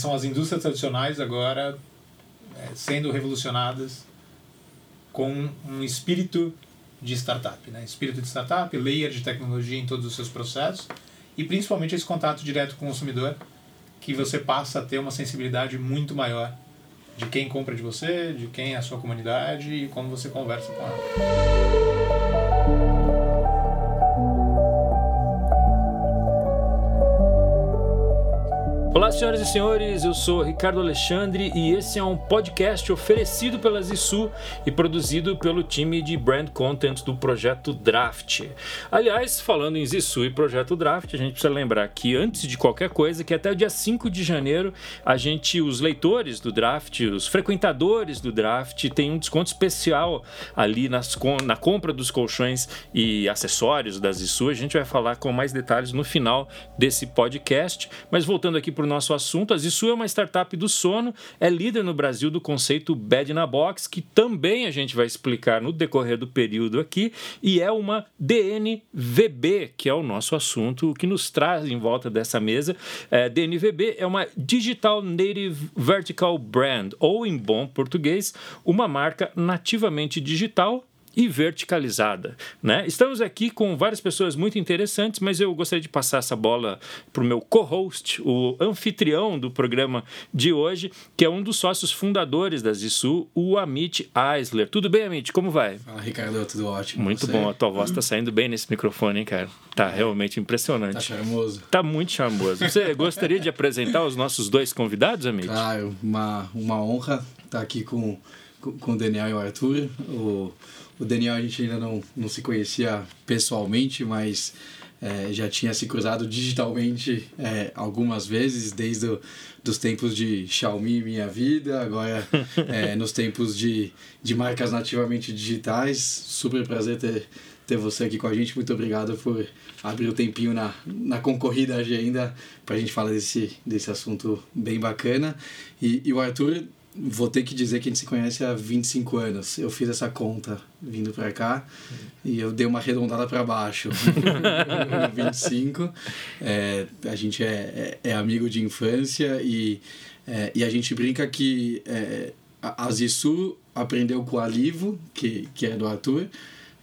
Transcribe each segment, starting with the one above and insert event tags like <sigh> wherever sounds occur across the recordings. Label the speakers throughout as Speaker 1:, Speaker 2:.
Speaker 1: São as indústrias tradicionais agora é, sendo revolucionadas com um espírito de startup, né? espírito de startup, layer de tecnologia em todos os seus processos e principalmente esse contato direto com o consumidor que você passa a ter uma sensibilidade muito maior de quem compra de você, de quem é a sua comunidade e como você conversa com ela.
Speaker 2: Olá, senhoras e senhores, eu sou Ricardo Alexandre e esse é um podcast oferecido pela Zissu e produzido pelo time de brand content do projeto Draft. Aliás, falando em Zissu e projeto Draft, a gente precisa lembrar que antes de qualquer coisa, que até o dia 5 de janeiro, a gente, os leitores do Draft, os frequentadores do Draft, tem um desconto especial ali nas, na compra dos colchões e acessórios da Zissu. A gente vai falar com mais detalhes no final desse podcast, mas voltando aqui para o nosso assunto. A Zissu é uma startup do sono, é líder no Brasil do conceito Bed na Box, que também a gente vai explicar no decorrer do período aqui, e é uma DNVB, que é o nosso assunto, o que nos traz em volta dessa mesa. É, DNVB é uma Digital Native Vertical Brand, ou em bom português, uma marca nativamente digital e verticalizada. Né? Estamos aqui com várias pessoas muito interessantes, mas eu gostaria de passar essa bola para o meu co-host, o anfitrião do programa de hoje, que é um dos sócios fundadores da Zissu, o Amit Eisler. Tudo bem, Amit? Como vai?
Speaker 3: Fala, Ricardo, tudo ótimo.
Speaker 2: Muito Você? bom, a tua voz está saindo bem nesse microfone, hein, cara? Tá realmente impressionante. Tá
Speaker 3: charmoso.
Speaker 2: Tá muito charmoso. Você gostaria de apresentar os nossos dois convidados, Amit?
Speaker 3: Claro, uma, uma honra estar aqui com, com o Daniel e o Arthur. O o Daniel a gente ainda não, não se conhecia pessoalmente, mas é, já tinha se cruzado digitalmente é, algumas vezes, desde o, dos tempos de Xiaomi Minha Vida, agora <laughs> é, nos tempos de, de marcas nativamente digitais. Super prazer ter, ter você aqui com a gente. Muito obrigado por abrir o tempinho na, na concorrida agenda para a gente falar desse, desse assunto bem bacana. E, e o Arthur vou ter que dizer que a gente se conhece há 25 anos. Eu fiz essa conta vindo para cá e eu dei uma arredondada para baixo. <laughs> 25. É, a gente é, é, é, amigo de infância e, é, e a gente brinca que é, a Zissu aprendeu com o Alivo, que, que é do Arthur,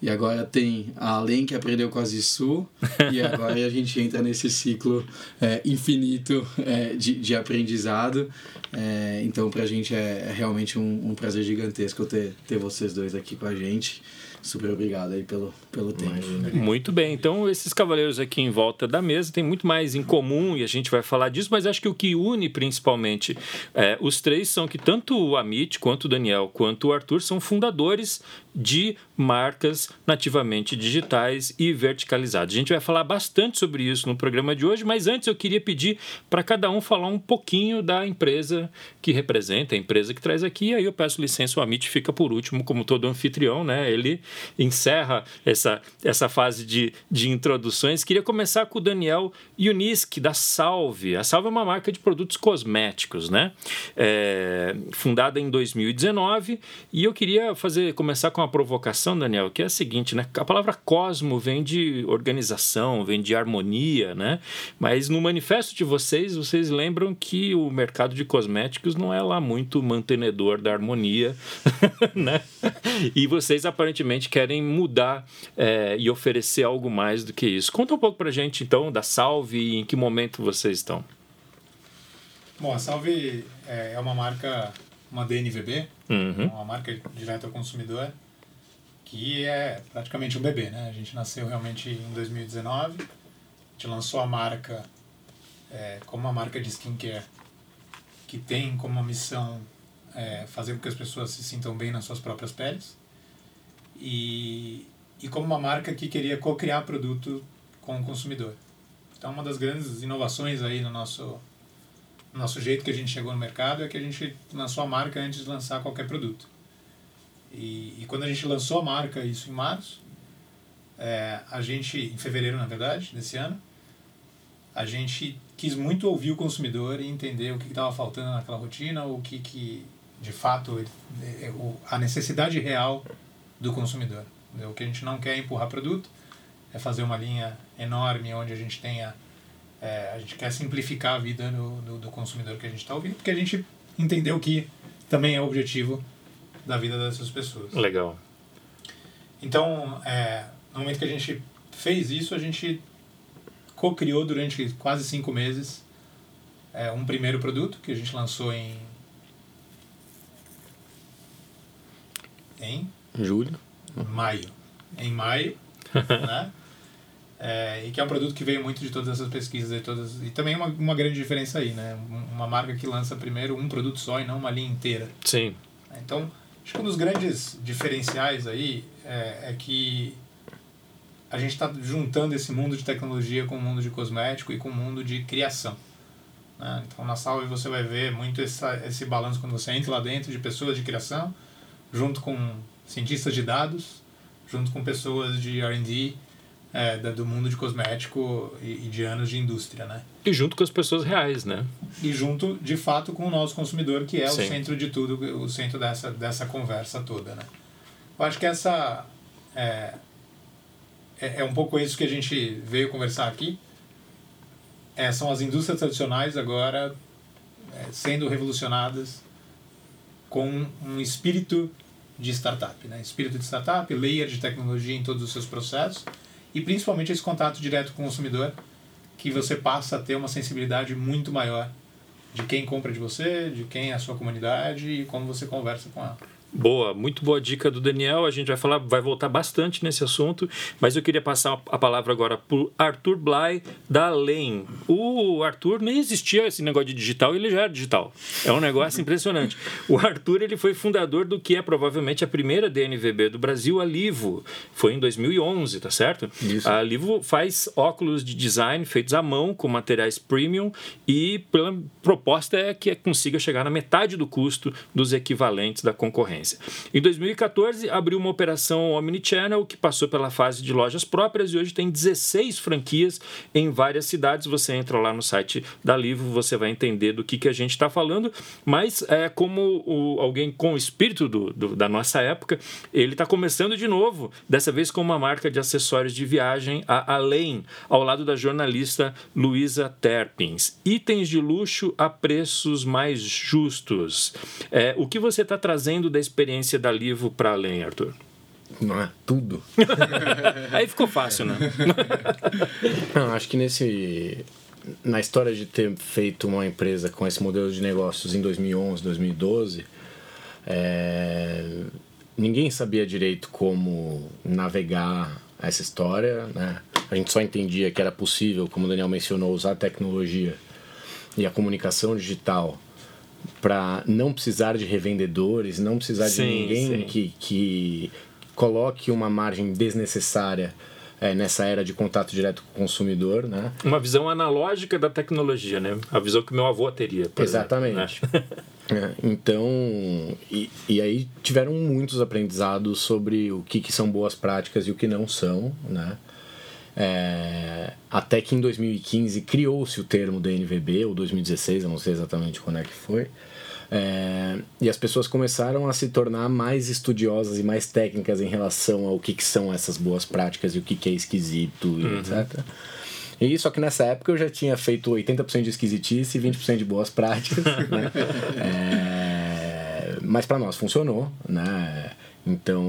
Speaker 3: e agora tem a Além que aprendeu com a Zissu, <laughs> e agora a gente entra nesse ciclo é, infinito é, de, de aprendizado. É, então, para a gente é, é, realmente um, um prazer gigantesco ter, ter vocês dois aqui com a gente. Super obrigado aí pelo, pelo tempo.
Speaker 2: Muito bem. Então, esses cavaleiros aqui em volta da mesa têm muito mais em comum e a gente vai falar disso, mas acho que o que une principalmente é, os três são que tanto o Amit, quanto o Daniel, quanto o Arthur são fundadores de marcas nativamente digitais e verticalizadas. A gente vai falar bastante sobre isso no programa de hoje, mas antes eu queria pedir para cada um falar um pouquinho da empresa que representa, a empresa que traz aqui, aí eu peço licença, o Amit fica por último, como todo anfitrião, né? Ele encerra essa, essa fase de, de introduções. Queria começar com o Daniel Yuniski, da Salve. A Salve é uma marca de produtos cosméticos, né? É, fundada em 2019, e eu queria fazer começar com uma provocação, Daniel, que é a seguinte, né? A palavra cosmo vem de organização, vem de harmonia, né? Mas no manifesto de vocês, vocês lembram que o mercado de cosméticos não é lá muito mantenedor da harmonia, <laughs> né? E vocês aparentemente querem mudar é, e oferecer algo mais do que isso. Conta um pouco pra gente, então, da Salve e em que momento vocês estão.
Speaker 1: Bom, a Salve é, é uma marca, uma DNVB,
Speaker 2: uhum.
Speaker 1: uma marca direta ao consumidor, que é praticamente um bebê, né? A gente nasceu realmente em 2019, a gente lançou a marca é, como uma marca de skincare que tem como missão é, fazer com que as pessoas se sintam bem nas suas próprias peles e, e como uma marca que queria co-criar produto com o consumidor. Então, uma das grandes inovações aí no nosso, no nosso jeito que a gente chegou no mercado é que a gente lançou a marca antes de lançar qualquer produto. E, e quando a gente lançou a marca, isso em março, é, a gente, em fevereiro na verdade, desse ano, a gente quis muito ouvir o consumidor e entender o que estava faltando naquela rotina, o que, que de fato, é, a necessidade real do consumidor. O que a gente não quer é empurrar produto, é fazer uma linha enorme onde a gente tenha É, a gente quer simplificar a vida do, do, do consumidor que a gente está ouvindo, porque a gente entendeu que também é o objetivo da vida dessas pessoas.
Speaker 2: Legal.
Speaker 1: Então, é, no momento que a gente fez isso, a gente co-criou durante quase cinco meses é, um primeiro produto que a gente lançou em. em
Speaker 2: Julho.
Speaker 1: maio. Em maio, <laughs> né? É, e que é um produto que veio muito de todas essas pesquisas e todas e também uma, uma grande diferença aí, né? Uma marca que lança primeiro um produto só e não uma linha inteira.
Speaker 2: Sim.
Speaker 1: Então, acho que um dos grandes diferenciais aí é, é que a gente está juntando esse mundo de tecnologia com o mundo de cosmético e com o mundo de criação. Né? Então, na Salve você vai ver muito essa, esse balanço quando você entra lá dentro de pessoas de criação, junto com cientistas de dados, junto com pessoas de R&D, é, do mundo de cosmético e, de anos de indústria, né?
Speaker 2: E junto com as pessoas reais, né?
Speaker 1: E junto, de fato, com o nosso consumidor, que é Sim. o centro de tudo, o centro dessa, dessa conversa toda, né? Eu acho que essa... É, é, é um pouco isso que a gente veio conversar aqui. É, são as indústrias tradicionais agora é, sendo revolucionadas com um espírito de startup, né? Espírito de startup, layer de tecnologia em todos os seus processos e principalmente esse contato direto com o consumidor, que você passa a ter uma sensibilidade muito maior de quem compra de você, de quem é a sua comunidade e como você conversa com ela.
Speaker 2: Boa, muito boa dica do Daniel. A gente vai falar, vai voltar bastante nesse assunto, mas eu queria passar a palavra agora para Arthur Bly da Lem. O Arthur nem existia esse negócio de digital, ele já era digital. É um negócio impressionante. O Arthur ele foi fundador do que é provavelmente a primeira DNVB do Brasil, a Livo. Foi em 2011, tá certo? Isso. A Livo faz óculos de design feitos à mão com materiais premium e pela proposta é que consiga chegar na metade do custo dos equivalentes da concorrência concorrência. Em 2014, abriu uma operação Omnichannel que passou pela fase de lojas próprias e hoje tem 16 franquias em várias cidades. Você entra lá no site da Livro, você vai entender do que, que a gente está falando, mas é como o, alguém com o espírito do, do da nossa época, ele está começando de novo, dessa vez com uma marca de acessórios de viagem, a Além, ao lado da jornalista Luísa Terpins. Itens de luxo a preços mais justos. É, o que você está trazendo da experiência da Livo para além, Arthur?
Speaker 4: Não é tudo. <laughs>
Speaker 2: Aí ficou fácil, né? <laughs>
Speaker 4: Não, acho que nesse na história de ter feito uma empresa com esse modelo de negócios em 2011, 2012, é, ninguém sabia direito como navegar essa história, né? A gente só entendia que era possível, como o Daniel mencionou, usar a tecnologia e a comunicação digital para não precisar de revendedores, não precisar sim, de ninguém que, que coloque uma margem desnecessária é, nessa era de contato direto com o consumidor, né?
Speaker 2: Uma visão analógica da tecnologia, né? A visão que meu avô teria.
Speaker 4: Exatamente. Exemplo, né? <laughs> é, então, e, e aí tiveram muitos aprendizados sobre o que, que são boas práticas e o que não são, né? É, até que em 2015 criou-se o termo DNVB, ou 2016, eu não sei exatamente quando é que foi. É, e as pessoas começaram a se tornar mais estudiosas e mais técnicas em relação ao que, que são essas boas práticas e o que, que é esquisito, uhum. etc. E só que nessa época eu já tinha feito 80% de esquisitice e 20% de boas práticas. <laughs> né? <laughs> é, mas para nós funcionou, né? Então,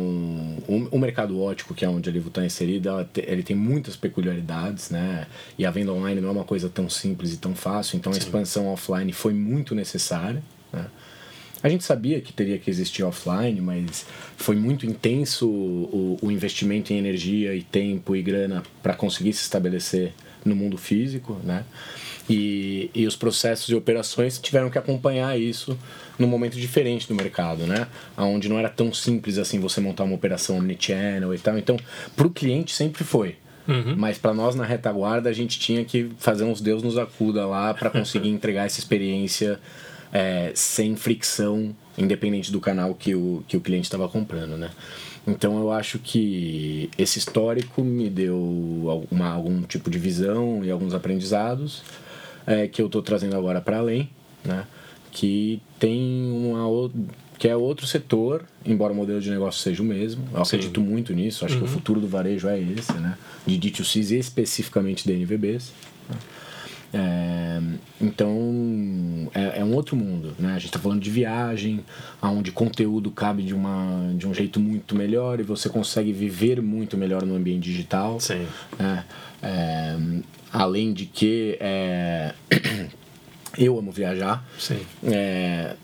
Speaker 4: o, o, mercado ótico, que é onde a Livo está inserida, ele tem muitas peculiaridades, né? E a venda online não é uma coisa tão simples e tão fácil, então Sim. a expansão offline foi muito necessária. Né? A gente sabia que teria que existir offline, mas foi muito intenso o, o investimento em energia e tempo e grana para conseguir se estabelecer no mundo físico, né? E, e os processos e operações tiveram que acompanhar isso num momento diferente do mercado, né? Onde não era tão simples assim você montar uma operação omnichannel e tal. Então, para o cliente sempre foi. Uhum. Mas para nós na retaguarda a gente tinha que fazer uns Deus nos acuda lá para conseguir <laughs> entregar essa experiência é, sem fricção, independente do canal que o, que o cliente estava comprando, né? Então eu acho que esse histórico me deu alguma, algum tipo de visão e alguns aprendizados é, que eu estou trazendo agora para além, né? que tem uma que é outro setor, embora o modelo de negócio seja o mesmo. Eu Sim. acredito muito nisso, acho uhum. que o uhum. futuro do varejo é esse, né? De D2Cs e especificamente de NVBs. Né? É, então é, é, um outro mundo, né? A gente está falando de viagem, onde conteúdo cabe de, uma, de um jeito muito melhor e você consegue viver muito melhor no ambiente digital.
Speaker 2: Sim.
Speaker 4: É, é além de que é, <clears throat> eu amo viajar.
Speaker 2: Sim.
Speaker 4: É,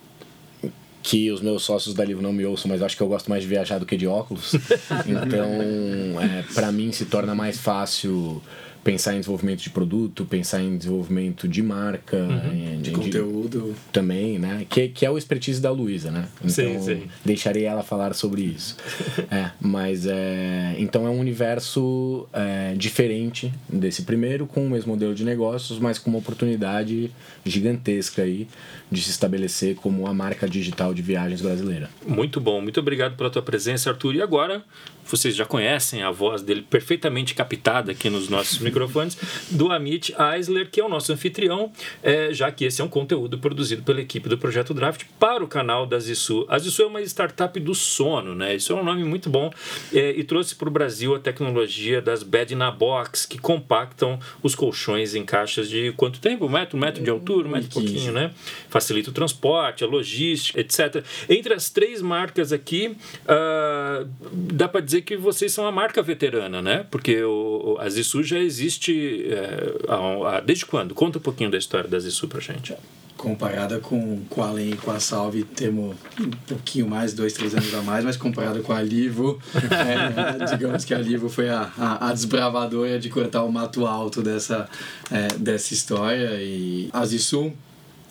Speaker 4: que os meus sócios da Livro não me ouçam, mas acho que eu gosto mais de viajar do que de óculos. <laughs> então, é, para mim se torna mais fácil pensar em desenvolvimento de produto, pensar em desenvolvimento de marca,
Speaker 3: uhum. de, de, conteúdo
Speaker 4: também, né? Que, que é o expertise da Luísa, né? Então,
Speaker 2: sim, sim.
Speaker 4: deixarei ela falar sobre isso. <laughs> é, mas é, então é um universo é, diferente desse primeiro, com o mesmo modelo de negócios, mas com uma oportunidade gigantesca aí de se estabelecer como a marca digital de viagens brasileira.
Speaker 2: Muito bom, muito obrigado pela tua presença, Arthur. E agora vocês já conhecem a voz dele perfeitamente captada aqui nos nossos <laughs> microfones, do Amit Eisler, que é o nosso anfitrião, é, já que esse é um conteúdo produzido pela equipe do Projeto Draft para o canal da Zissu. A Zissu é uma startup do sono, né? Isso é um nome muito bom é, e trouxe para o Brasil a tecnologia das Bed na Box, que compactam os colchões em caixas de quanto tempo? Um metro, um metro de altura, um metro e pouquinho, né? Facilita o transporte, a logística, etc. Entre as três marcas aqui, uh, dá para dizer dizer que vocês são a marca veterana, né? Porque o, a Zissu já existe é, desde quando? Conta um pouquinho da história da Zissu pra gente.
Speaker 3: Comparada com, com a Além e com a Salve, temos um pouquinho mais, dois, três anos a mais, mas comparada com a Livo, <laughs> é, digamos que a Livo foi a, a, a, desbravadora de cortar o mato alto dessa, é, dessa história. E a Zissu,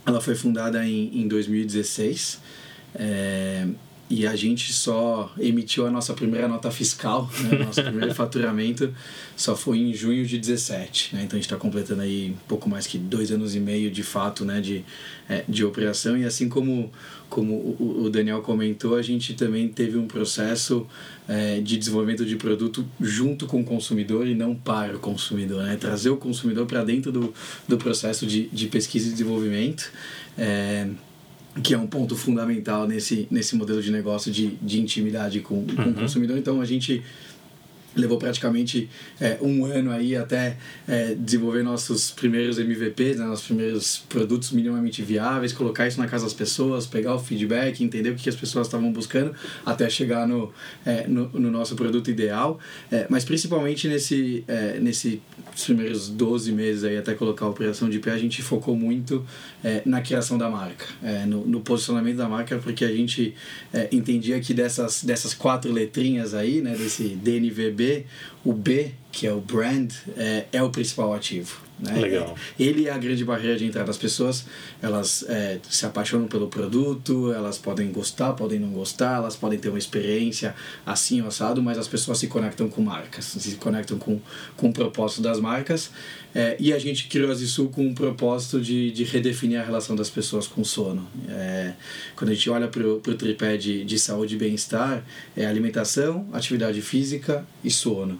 Speaker 3: ela foi fundada em, em 2016. É, e a gente só emitiu a nossa primeira nota fiscal, né? nosso primeiro <laughs> faturamento só foi em junho de 17, né? então a gente está completando aí um pouco mais que dois anos e meio de fato né? de, é, de operação e assim como, como o, o Daniel comentou, a gente também teve um processo é, de desenvolvimento de produto junto com o consumidor e não para o consumidor, né? trazer o consumidor para dentro do, do processo de, de pesquisa e desenvolvimento. É, que é um ponto fundamental nesse, nesse modelo de negócio de, de intimidade com, com uhum. o consumidor. Então a gente levou praticamente é, um ano aí até é, desenvolver nossos primeiros MVPs, né, nossos primeiros produtos minimamente viáveis, colocar isso na casa das pessoas, pegar o feedback, entender o que as pessoas estavam buscando, até chegar no, é, no, no, nosso produto ideal. É, mas principalmente nesse, é, primeiros 12 meses aí até colocar a operação de pé, a gente focou muito é, na criação da marca, no, no, posicionamento da marca, porque a gente entendia que dessas, dessas quatro letrinhas aí, né, desse DNVB, B, o B, que é o brand, é, é o principal ativo. Né?
Speaker 2: Legal.
Speaker 3: Ele é a grande barreira de entrada. As pessoas elas é, se apaixonam pelo produto, elas podem gostar, podem não gostar, elas podem ter uma experiência assim ou assado, mas as pessoas se conectam com marcas, se conectam com, com o propósito das marcas. É, e a gente criou a Zissu com o propósito de, de redefinir a relação das pessoas com o sono. É, quando a gente olha para o tripé de, de saúde e bem-estar, é alimentação, atividade física e sono.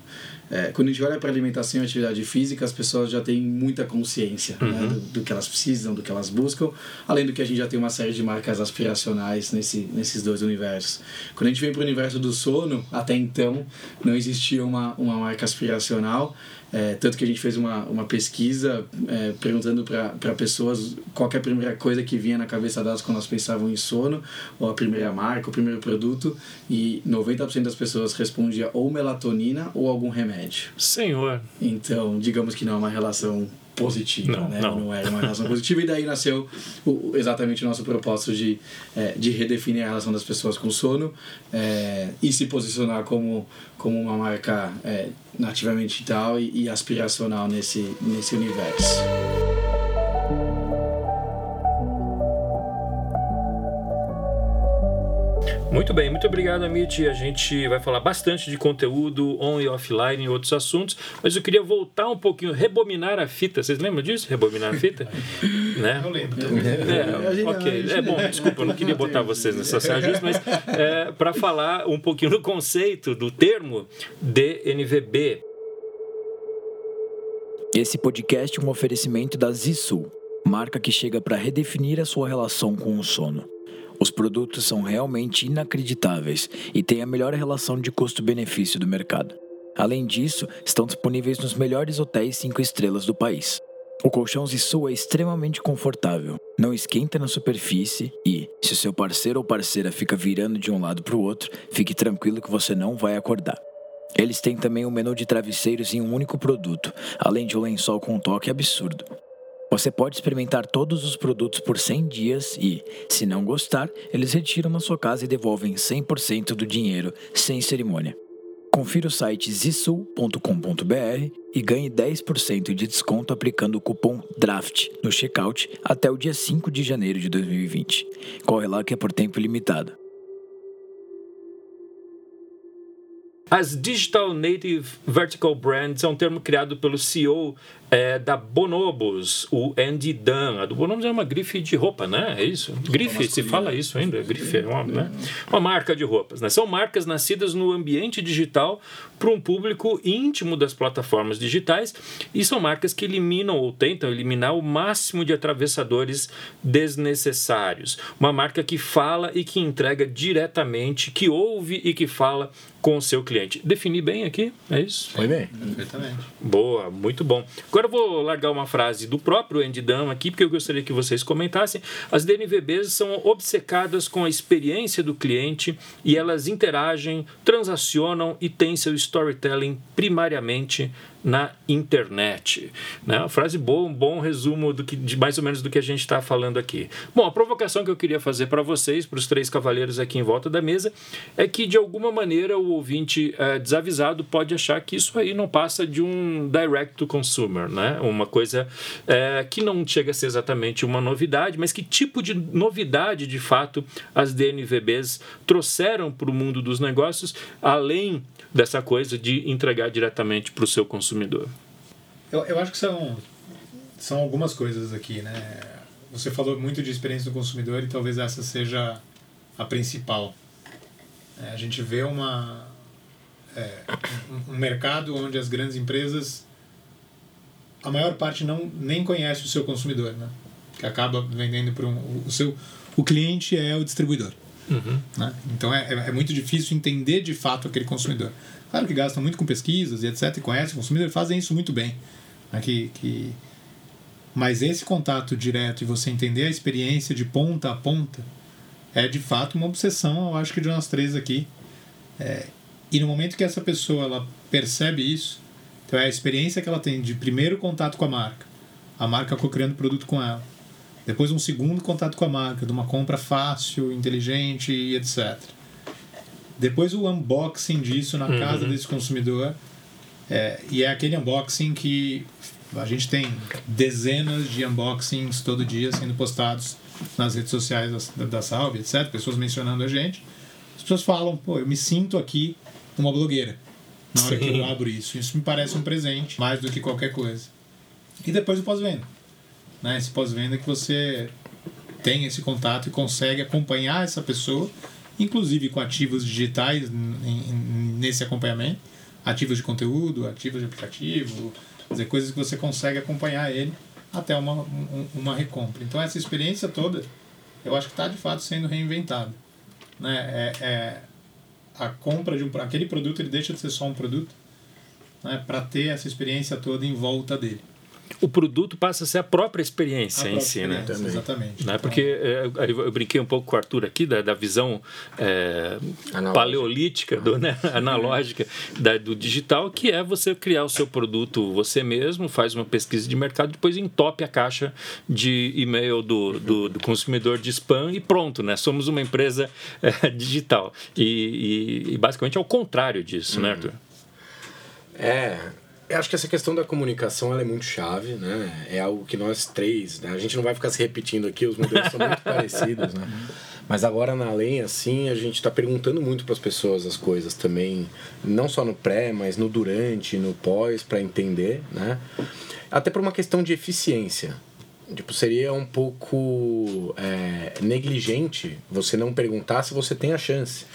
Speaker 3: É, quando a gente olha para alimentação e atividade física, as pessoas já têm muita consciência né, uhum. né, do, do, que elas precisam, do que elas buscam, além do que a gente já tem uma série de marcas aspiracionais nesse, nesses dois universos. Quando a gente vem para o universo do sono, até então não existia uma, uma marca aspiracional, é, tanto que a gente fez uma, uma pesquisa é, perguntando para pessoas qual é a primeira coisa que vinha na cabeça delas quando elas pensavam em sono, ou a primeira marca, o primeiro produto, e 90% das pessoas respondia ou melatonina ou algum remédio.
Speaker 2: Senhor!
Speaker 3: Então, digamos que não é uma relação positiva,
Speaker 2: não,
Speaker 3: né?
Speaker 2: Não.
Speaker 3: não era uma relação positiva e daí nasceu o, exatamente o nosso propósito de, é, de redefinir a relação das pessoas com o sono é, e se posicionar como, como uma marca é, nativamente tal e, e aspiracional nesse, nesse universo.
Speaker 2: Muito bem, muito obrigado, Amit. A gente vai falar bastante de conteúdo on e offline e outros assuntos, mas eu queria voltar um pouquinho, rebominar a fita. Vocês lembram disso? Rebominar a fita? <laughs>
Speaker 1: né? Eu lembro.
Speaker 2: É, ok. É bom, desculpa, eu não queria botar vocês nessa saia justa, mas é, para falar um pouquinho do conceito, do termo DNVB.
Speaker 5: Esse podcast é um oferecimento da Zissu, marca que chega para redefinir a sua relação com o sono. Os produtos são realmente inacreditáveis e têm a melhor relação de custo-benefício do mercado. Além disso, estão disponíveis nos melhores hotéis 5 estrelas do país. O colchão Zissou é extremamente confortável, não esquenta na superfície e, se o seu parceiro ou parceira fica virando de um lado para o outro, fique tranquilo que você não vai acordar. Eles têm também um menu de travesseiros em um único produto, além de um lençol com um toque absurdo. Você pode experimentar todos os produtos por 100 dias e, se não gostar, eles retiram na sua casa e devolvem 100% do dinheiro, sem cerimônia. Confira o site zisul.com.br e ganhe 10% de desconto aplicando o cupom DRAFT no checkout até o dia 5 de janeiro de 2020. Corre lá que é por tempo limitado.
Speaker 2: As Digital Native Vertical Brands é um termo criado pelo CEO é, da Bonobos, o Andy Dunn. A do Bonobos é uma grife de roupa, né? É isso? Grife, se fala isso ainda? Grife é uma, né? uma marca de roupas. Né? São marcas nascidas no ambiente digital para um público íntimo das plataformas digitais e são marcas que eliminam ou tentam eliminar o máximo de atravessadores desnecessários. Uma marca que fala e que entrega diretamente, que ouve e que fala com o seu cliente. Defini bem aqui? É isso?
Speaker 4: Foi bem.
Speaker 1: Perfeitamente.
Speaker 2: Boa, muito bom. Agora eu vou largar uma frase do próprio Andy Dunn aqui, porque eu gostaria que vocês comentassem. As DNVBs são obcecadas com a experiência do cliente e elas interagem, transacionam e têm seu storytelling primariamente na internet. Né? Uma frase boa, um bom resumo do que, de mais ou menos do que a gente está falando aqui. Bom, a provocação que eu queria fazer para vocês, para os três cavaleiros aqui em volta da mesa, é que de alguma maneira o ouvinte é, desavisado pode achar que isso aí não passa de um direct to consumer, né? uma coisa é, que não chega a ser exatamente uma novidade, mas que tipo de novidade de fato as DNVBs trouxeram para o mundo dos negócios, além dessa coisa de entregar diretamente para o seu consumidor?
Speaker 1: Eu, eu acho que são, são algumas coisas aqui, né? Você falou muito de experiência do consumidor e talvez essa seja a principal. É, a gente vê uma, é, um, mercado onde as grandes empresas, a maior parte não nem conhece o seu consumidor, né? Que acaba vendendo para um, o seu o cliente é o distribuidor.
Speaker 2: Uhum.
Speaker 1: Né? Então é, é muito difícil entender de fato aquele consumidor. Claro que gastam muito com pesquisas e etc. e conhecem o consumidor, fazem isso muito bem. Né? Que, que... Mas esse contato direto e você entender a experiência de ponta a ponta é de fato uma obsessão, eu acho que de nós três aqui. É... E no momento que essa pessoa ela percebe isso, então é a experiência que ela tem de primeiro contato com a marca, a marca co-criando produto com ela depois um segundo contato com a marca, de uma compra fácil, inteligente e etc. Depois o unboxing disso na casa desse consumidor. É, e é aquele unboxing que a gente tem dezenas de unboxings todo dia sendo postados nas redes sociais da, da Salve, etc. Pessoas mencionando a gente. As pessoas falam, pô, eu me sinto aqui uma blogueira na hora Sim. que eu abro isso. Isso me parece um presente, mais do que qualquer coisa. E depois o pós-venda né? Esse pós-venda que você tem esse contato e consegue acompanhar essa pessoa, inclusive com ativos digitais nesse acompanhamento, ativos de conteúdo, ativos de aplicativo, dizer, coisas que você consegue acompanhar ele até uma, uma recompra. Então essa experiência toda, eu acho que está de fato sendo reinventada. Né? É, é, a compra de um, aquele produto ele deixa de ser só um produto né? para ter essa experiência toda em volta dele
Speaker 2: o produto passa a ser a própria experiência a em si, né?
Speaker 1: Exatamente.
Speaker 2: Né? Porque é, eu brinquei um pouco com o Arthur aqui da, da visão é, paleolítica, do, né? <laughs> analógica da, do digital, que é você criar o seu produto você mesmo, faz uma pesquisa de mercado, depois entope a caixa de e-mail do, do, do consumidor de spam e pronto, né? Somos uma empresa é, <laughs> digital. E, e, e, basicamente é o contrário disso, né, Arthur?
Speaker 4: É, eu acho que essa questão da comunicação é muito chave, né? É algo que nós três, né? A gente não vai ficar se repetindo aqui, os modelos são muito <laughs> parecidos, né? Mas agora na além, assim, a gente está perguntando muito para as pessoas as coisas também, não só no pré, mas no durante, no pós, para entender, né? Até por uma questão de eficiência. Tipo, seria um pouco é, negligente você não perguntar se você tem a chance.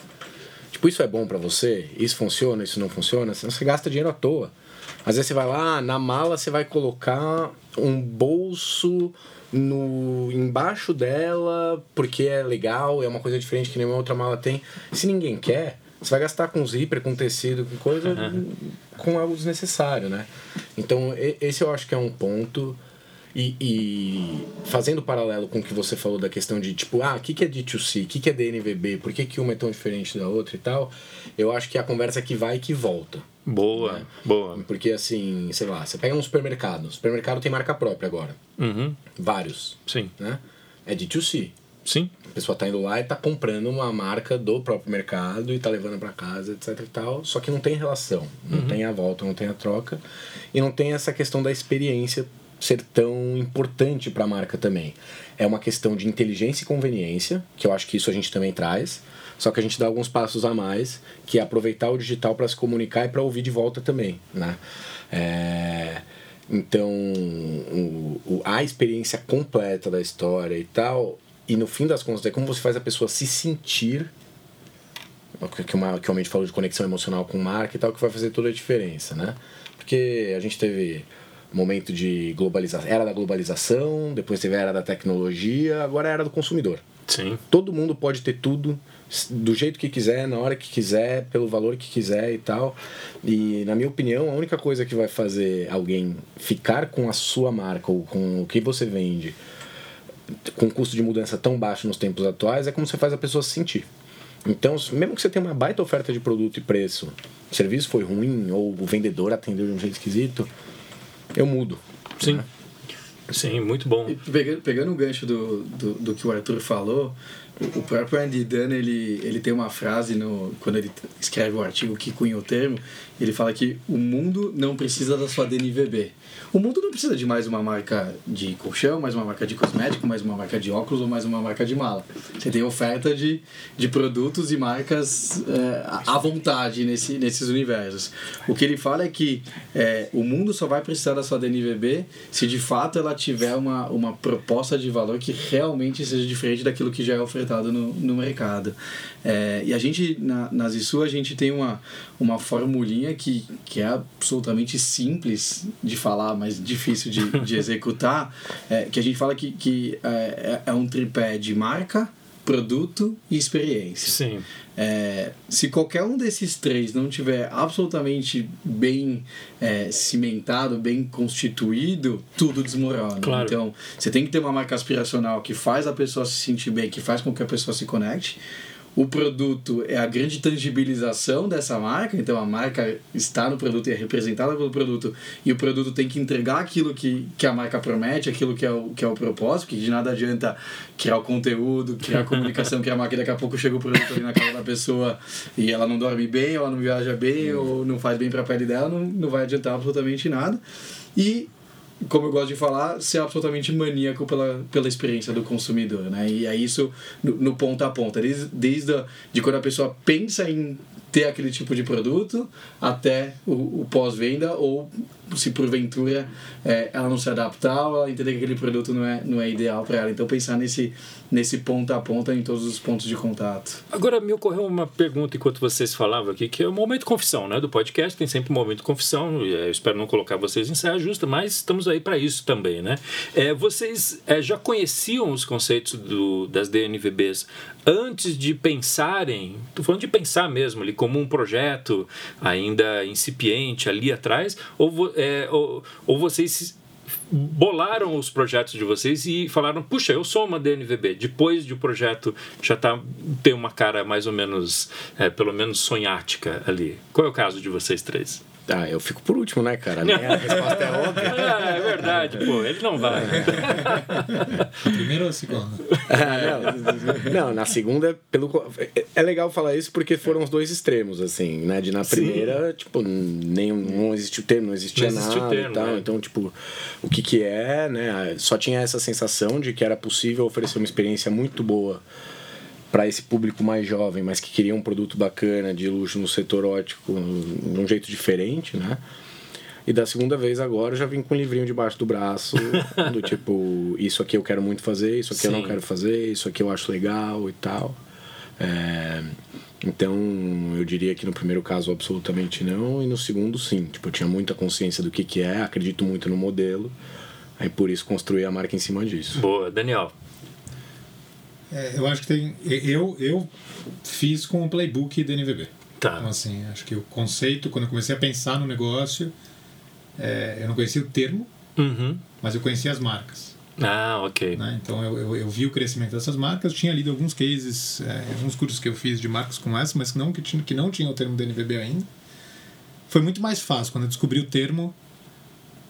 Speaker 4: Tipo, isso é bom para você? Isso funciona? Isso não funciona? Você gasta dinheiro à toa. Às vezes você vai lá, na mala você vai colocar um bolso no embaixo dela porque é legal, é uma coisa diferente que nenhuma outra mala tem. Se ninguém quer, você vai gastar com zíper, com tecido, com coisa, com algo desnecessário, né? Então, esse eu acho que é um ponto. E, e fazendo paralelo com o que você falou da questão de tipo, ah, o que, que é D2C, o que, que é DNVB, por que, que uma é tão diferente da outra e tal, eu acho que é a conversa que vai e que volta.
Speaker 2: Boa, boa.
Speaker 4: Porque assim, sei lá, você pega um supermercado, o supermercado tem marca própria agora.
Speaker 2: Uhum.
Speaker 4: Vários.
Speaker 2: Sim,
Speaker 4: Né? É D2C.
Speaker 2: sim.
Speaker 4: A pessoa tá indo lá e tá comprando uma marca do próprio mercado e tá levando para casa, etc e tal. Só que não tem relação, não tem a volta, não tem a troca e não tem essa questão da experiência ser tão importante para a marca também. É uma questão de inteligência e conveniência, que eu acho que isso a gente também traz. Só que a gente dá alguns passos a mais, que é aproveitar o digital para se comunicar e para ouvir de volta também, né? É, Então, o, o- a experiência completa da história e tal, e no fim das contas, é como você faz a pessoa se sentir, que, uma, que o Almente falou de conexão emocional com marca e tal, que vai fazer toda a diferença, né? Porque a gente teve momento de globalização, era da globalização, depois teve a era da tecnologia, agora é a era do consumidor.
Speaker 2: Sim.
Speaker 4: Todo mundo pode ter tudo do jeito que quiser, na hora que quiser, pelo valor que quiser e tal. E na minha opinião, a única coisa que vai fazer alguém ficar com a sua marca ou com o que você vende com custo de mudança tão baixo nos tempos atuais é como você faz a pessoa se sentir. Então, mesmo que você tenha uma baita oferta de produto e preço, o serviço foi ruim ou o vendedor atendeu de um jeito esquisito, eu mudo.
Speaker 2: Sim. Sim, muito bom.
Speaker 3: E pegando, pegando o gancho do, do, do que o Arthur falou, o, o próprio Andy Dunn, ele, ele tem uma frase no, quando ele escreve o artigo que cunha o termo, ele fala que o mundo não precisa da sua DNVB. O mundo não precisa de mais uma marca de colchão, mais uma marca de cosmético, mais uma marca de óculos ou mais uma marca de mala. Você tem oferta de, de produtos e marcas é, à vontade nesse, nesses universos. O que ele fala é que é, o mundo só vai precisar da sua DNVB se de fato ela tiver uma, uma proposta de valor que realmente seja diferente daquilo que já é ofertado no, no mercado. É, e a gente, na, na Zissu, a gente tem uma, uma formulinha que, que é absolutamente simples de falar, mas difícil de, de <laughs> executar, é, que a gente fala que, que é, é um tripé de marca, produto e experiência.
Speaker 2: Sim.
Speaker 3: É, se qualquer um desses três não tiver absolutamente bem é, cimentado, bem constituído, tudo desmorona.
Speaker 2: Claro.
Speaker 3: Então, você tem que ter uma marca aspiracional que faz a pessoa se sentir bem, que faz com que a pessoa se conecte. O produto é a grande tangibilização dessa marca, então a marca está no produto e é representada pelo produto, e o produto tem que entregar aquilo que, que a marca promete, aquilo que é o, que é o propósito, que de nada adianta criar o conteúdo, criar a comunicação, criar a marca, e daqui a pouco chega o produto ali na casa da pessoa e ela não dorme bem, ou ela não viaja bem, ou não faz bem para a pele dela, não, não vai adiantar absolutamente nada. E como eu gosto de falar, ser absolutamente maníaco pela, pela experiência do consumidor, né? E é isso no, no ponta a ponta, desde, desde a, de quando a pessoa pensa em ter aquele tipo de produto até o, o pós-venda ou se porventura é, ela não se adaptar ela entender que aquele produto não é, não é ideal para ela. Então pensar nesse, nesse ponta a ponta em todos os pontos de contato.
Speaker 2: Agora me ocorreu uma pergunta enquanto vocês falavam aqui, que é o momento confissão, né? Do podcast tem sempre um momento confissão. e, é, Eu espero não colocar vocês em saia justa, mas estamos aí para isso também, né? É, vocês é, já conheciam os conceitos do, das DNVBs antes de pensarem, tô falando de pensar mesmo ali como um projeto ainda incipiente ali atrás, ou, é, ou, ou vocês bolaram os projetos de vocês e falaram, puxa, eu sou uma DNVB. Depois de o projeto já tá, tem uma cara mais ou menos, é, pelo menos sonhática ali. Qual é o caso de vocês três?
Speaker 4: Ah, eu fico por último, né, cara? A minha <laughs> resposta é óbvia.
Speaker 2: Ah, é verdade, pô, ele não vai. <laughs>
Speaker 1: Primeiro ou segundo?
Speaker 4: Ah, não. não, na segunda, pelo é- é legal falar isso porque foram os dois extremos, assim, né? De na primeira, tipo, nem não o termo, não existia
Speaker 2: Não
Speaker 4: nada
Speaker 2: termo,
Speaker 4: e tal.
Speaker 2: né?
Speaker 4: Então, tipo, o que que é, né? Só tinha essa sensação de que era possível oferecer uma experiência muito boa para esse público mais jovem, mas que queria um produto bacana, de luxo no setor ótico, de um jeito diferente, né? E da segunda vez agora eu já vim com um livrinho debaixo do braço, <laughs> do tipo, isso aqui eu quero muito fazer, isso aqui eu não
Speaker 2: Sim.
Speaker 4: quero fazer, isso aqui eu acho legal e tal. É, então eu diria que no primeiro caso absolutamente não, e no segundo sim. Tipo, eu tinha muita consciência do que, que é, acredito muito no modelo, aí por isso construí a marca em cima disso.
Speaker 2: Boa, Daniel.
Speaker 1: É, eu acho que tem. Eu, eu fiz com o playbook da NVB.
Speaker 2: Tá.
Speaker 1: Então, assim, acho que o conceito, quando eu comecei a pensar no negócio, é, eu não conhecia o termo,
Speaker 2: Uhum.
Speaker 1: mas eu conhecia as marcas.
Speaker 2: Ah, ok.
Speaker 1: Né? Então eu, eu, eu, vi o crescimento dessas marcas, tinha lido alguns cases, é, alguns cursos que eu fiz de marcas como essa, mas não que, tinha, que não tinha o termo DNVB ainda. Foi muito mais fácil quando eu descobri o termo.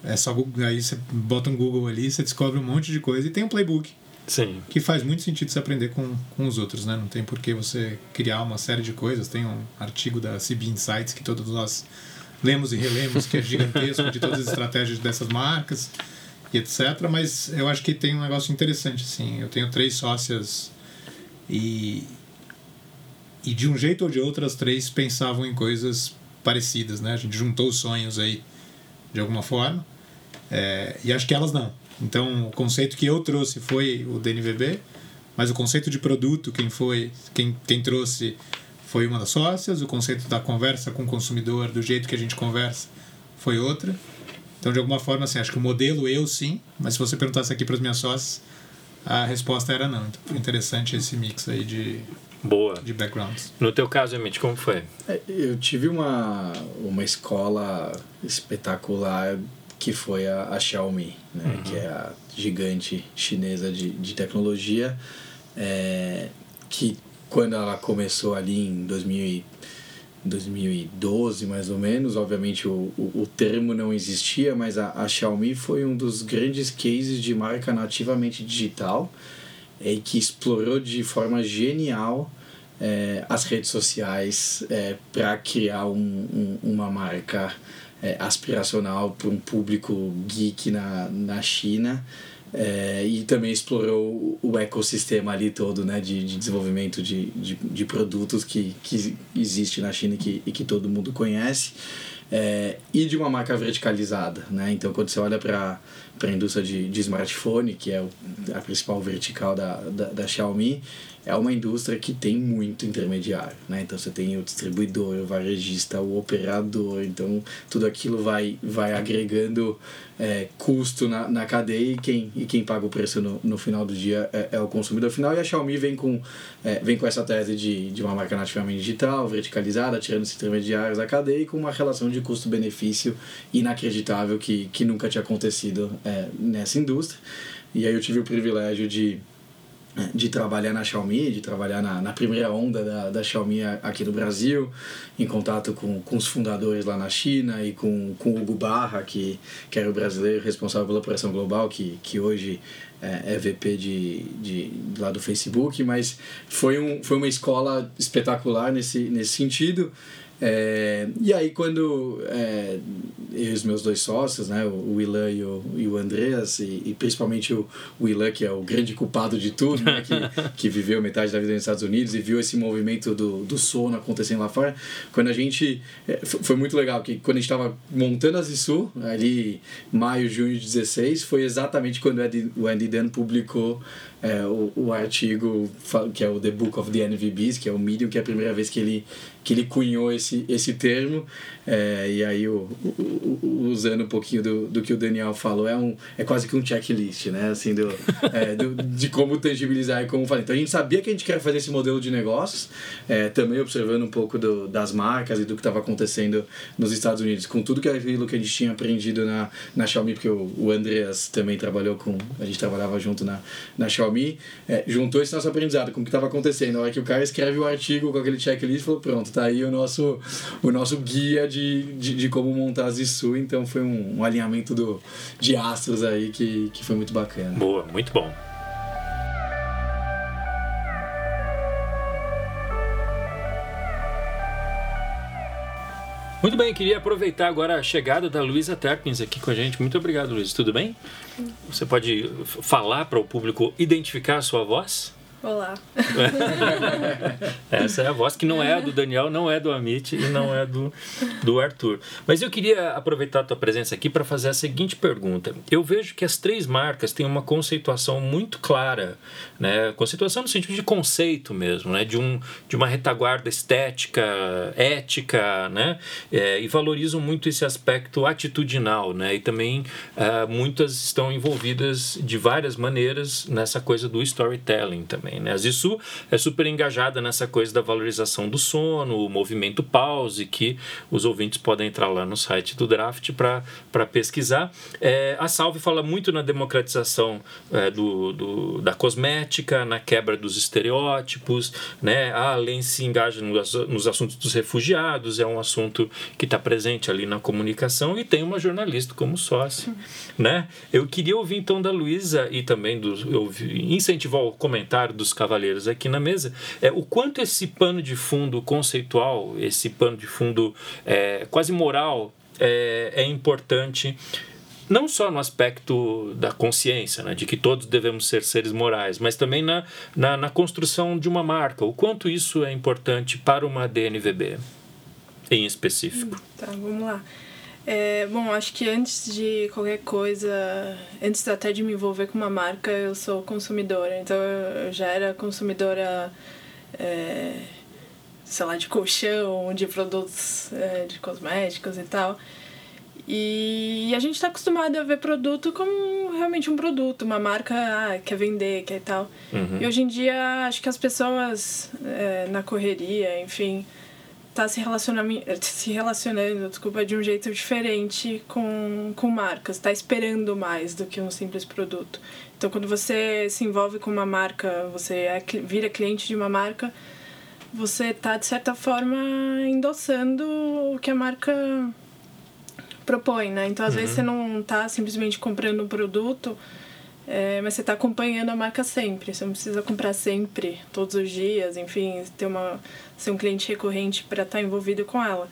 Speaker 1: É só aí você bota um Google ali, você descobre um monte de coisa e tem um playbook.
Speaker 2: Sim.
Speaker 1: Que faz muito sentido se aprender com, com os outros, né? Não tem por que você criar uma série de coisas. Tem um artigo da CB Insights que todos nós lemos e relemos, que é gigantesco, de todas as estratégias dessas marcas e etc. Mas eu acho que tem um negócio interessante, assim. Eu tenho três sócias e. E de um jeito ou de outro, as três pensavam em coisas parecidas, né? A gente juntou os sonhos aí de alguma forma. É, e acho que elas não. Então, o conceito que eu trouxe foi o DNVB, mas o conceito de produto, quem foi, quem, quem trouxe foi uma das sócias, o conceito da conversa com o consumidor, do jeito que a gente conversa, foi outra. Então, de alguma forma, assim, acho que o modelo eu sim, mas se você perguntasse aqui para as minhas sócias, a resposta era não. Então, foi interessante esse mix aí de,
Speaker 2: Boa.
Speaker 1: de backgrounds.
Speaker 2: No teu caso, Emit, como foi?
Speaker 3: É, eu tive uma, uma escola espetacular que foi a, a Xiaomi, né? Uhum. que é a gigante chinesa de, de tecnologia, é, que quando ela começou ali em 2000 2012 mais ou menos, obviamente o, o, o termo não existia, mas a, a Xiaomi foi um dos grandes cases de marca nativamente digital é, que explorou de forma genial é, as redes sociais é, para criar um, um, uma marca é, aspiracional para um público geek na, na China. É, e também explorou o ecossistema ali todo né, de, de desenvolvimento de, de, de, produtos que, que existe na China e que, e que todo mundo conhece. É, e de uma marca verticalizada. Né? Então, quando você olha para a indústria de, de smartphone, que é o, a principal vertical da, da, da Xiaomi, é uma indústria que tem muito intermediário, né? Então você tem o distribuidor, o varejista, o operador, então tudo aquilo vai, vai agregando é, custo na, na cadeia e quem, e quem paga o preço no, no final do dia é, é o consumidor final e a Xiaomi vem com, é, vem com essa tese de, de uma marca nativamente digital, verticalizada, tirando os intermediários da cadeia e com uma relação de custo-benefício inacreditável que, que nunca tinha acontecido é, nessa indústria. E aí eu tive o privilégio de de trabalhar na Xiaomi, de trabalhar na, na primeira onda da, da Xiaomi aqui no Brasil, em contato com, com os fundadores lá na China e com, com o Hugo Barra, que, que era o brasileiro responsável pela operação global, que, que hoje é, é VP de, de, lá do Facebook, mas foi, um, foi uma escola espetacular nesse, nesse sentido. É, e aí quando é, eu e os meus dois sócios, né, o Willan e o, e o Andreas, e, e principalmente o, o Willan, que é o grande culpado de tudo, né, que, <laughs> que viveu metade da vida nos Estados Unidos e viu esse movimento do, do sono acontecendo lá fora, quando a gente... É, foi muito legal, que quando a gente estava montando a Zissu, ali maio, junho de 16, foi exatamente quando o Andy, o Andy Dan publicou é, o, o artigo que é o The Book of the NVBs, que é o Medium, que é a primeira vez que ele, que ele cunhou esse, esse termo. É, e aí, o, o, usando um pouquinho do, do que o Daniel falou, é, um, é quase que um checklist, né? Assim, do, é, do, de como tangibilizar e como fazer. Então, a gente sabia que a gente queria fazer esse modelo de negócios, é, também observando um pouco do, das marcas e do que estava acontecendo nos Estados Unidos, com tudo que aquilo que a gente tinha aprendido na, na Xiaomi, porque o, o Andreas também trabalhou com. A gente trabalhava junto na, na Xiaomi, é, juntou esse nosso aprendizado com o que estava acontecendo. Na hora que o cara escreve o artigo com aquele checklist, falou: pronto, tá aí o nosso, o nosso guia de de, de, de como montar a Zissu, então foi um, um, alinhamento do, de astros aí que, que foi muito bacana.
Speaker 2: Boa, muito bom. Muito bem, queria aproveitar agora a chegada da Luísa Terpins aqui com a gente. Muito obrigado, Luísa. Tudo bem? Você pode falar para o público identificar a sua voz?
Speaker 6: Olá. <laughs>
Speaker 2: Essa é a voz que não é a do Daniel, não é do Amit e não é do, do Arthur. Mas eu queria aproveitar a tua presença aqui para fazer a seguinte pergunta. Eu vejo que as três marcas têm uma conceituação muito clara, né? Conceituação no sentido de conceito mesmo, né? De, um, de uma retaguarda estética, ética, né? É, e valorizam muito esse aspecto atitudinal, né? E também uh, muitas estão envolvidas de várias maneiras nessa coisa do storytelling também. Também, né? A Zissu é super engajada nessa coisa da valorização do sono, o movimento pause, que os ouvintes podem entrar lá no site do Draft para pesquisar. É, a Salve fala muito na democratização é, do, do, da cosmética, na quebra dos estereótipos, né? A Além se engaja nos, nos assuntos dos refugiados, é um assunto que está presente ali na comunicação e tem uma jornalista como sócio, né? Eu queria ouvir então da Luísa e também do eu incentivar o comentário dos cavalheiros aqui na mesa, é o quanto esse pano de fundo conceitual, esse pano de fundo é, quase moral é, é importante não só no aspecto da consciência, né, de que todos devemos ser seres morais, mas também na, na, na, construção de uma marca. O quanto isso é importante para uma DNVB, em específico.
Speaker 6: Tá, vamos lá. É, bom, acho que antes de qualquer coisa, antes até de me envolver com uma marca, eu sou consumidora. Então eu já era consumidora, é, sei lá, de colchão, de produtos é, de cosméticos e tal. E a gente está acostumado a ver produto como realmente um produto, uma marca ah, quer vender, quer tal. Uhum. E hoje em dia acho que as pessoas é, na correria, enfim, tá se se relacionando, desculpa, de um jeito diferente com, com marcas, está esperando mais do que um simples produto. Então, quando você se envolve com uma marca, você é, vira cliente de uma marca, você está, de certa forma, endossando o que a marca propõe, né? Então, às uhum. vezes, você não está simplesmente comprando um produto, é, mas você está acompanhando a marca sempre. Você não precisa comprar sempre, todos os dias, enfim, ter uma, ser um cliente recorrente para estar tá envolvido com ela.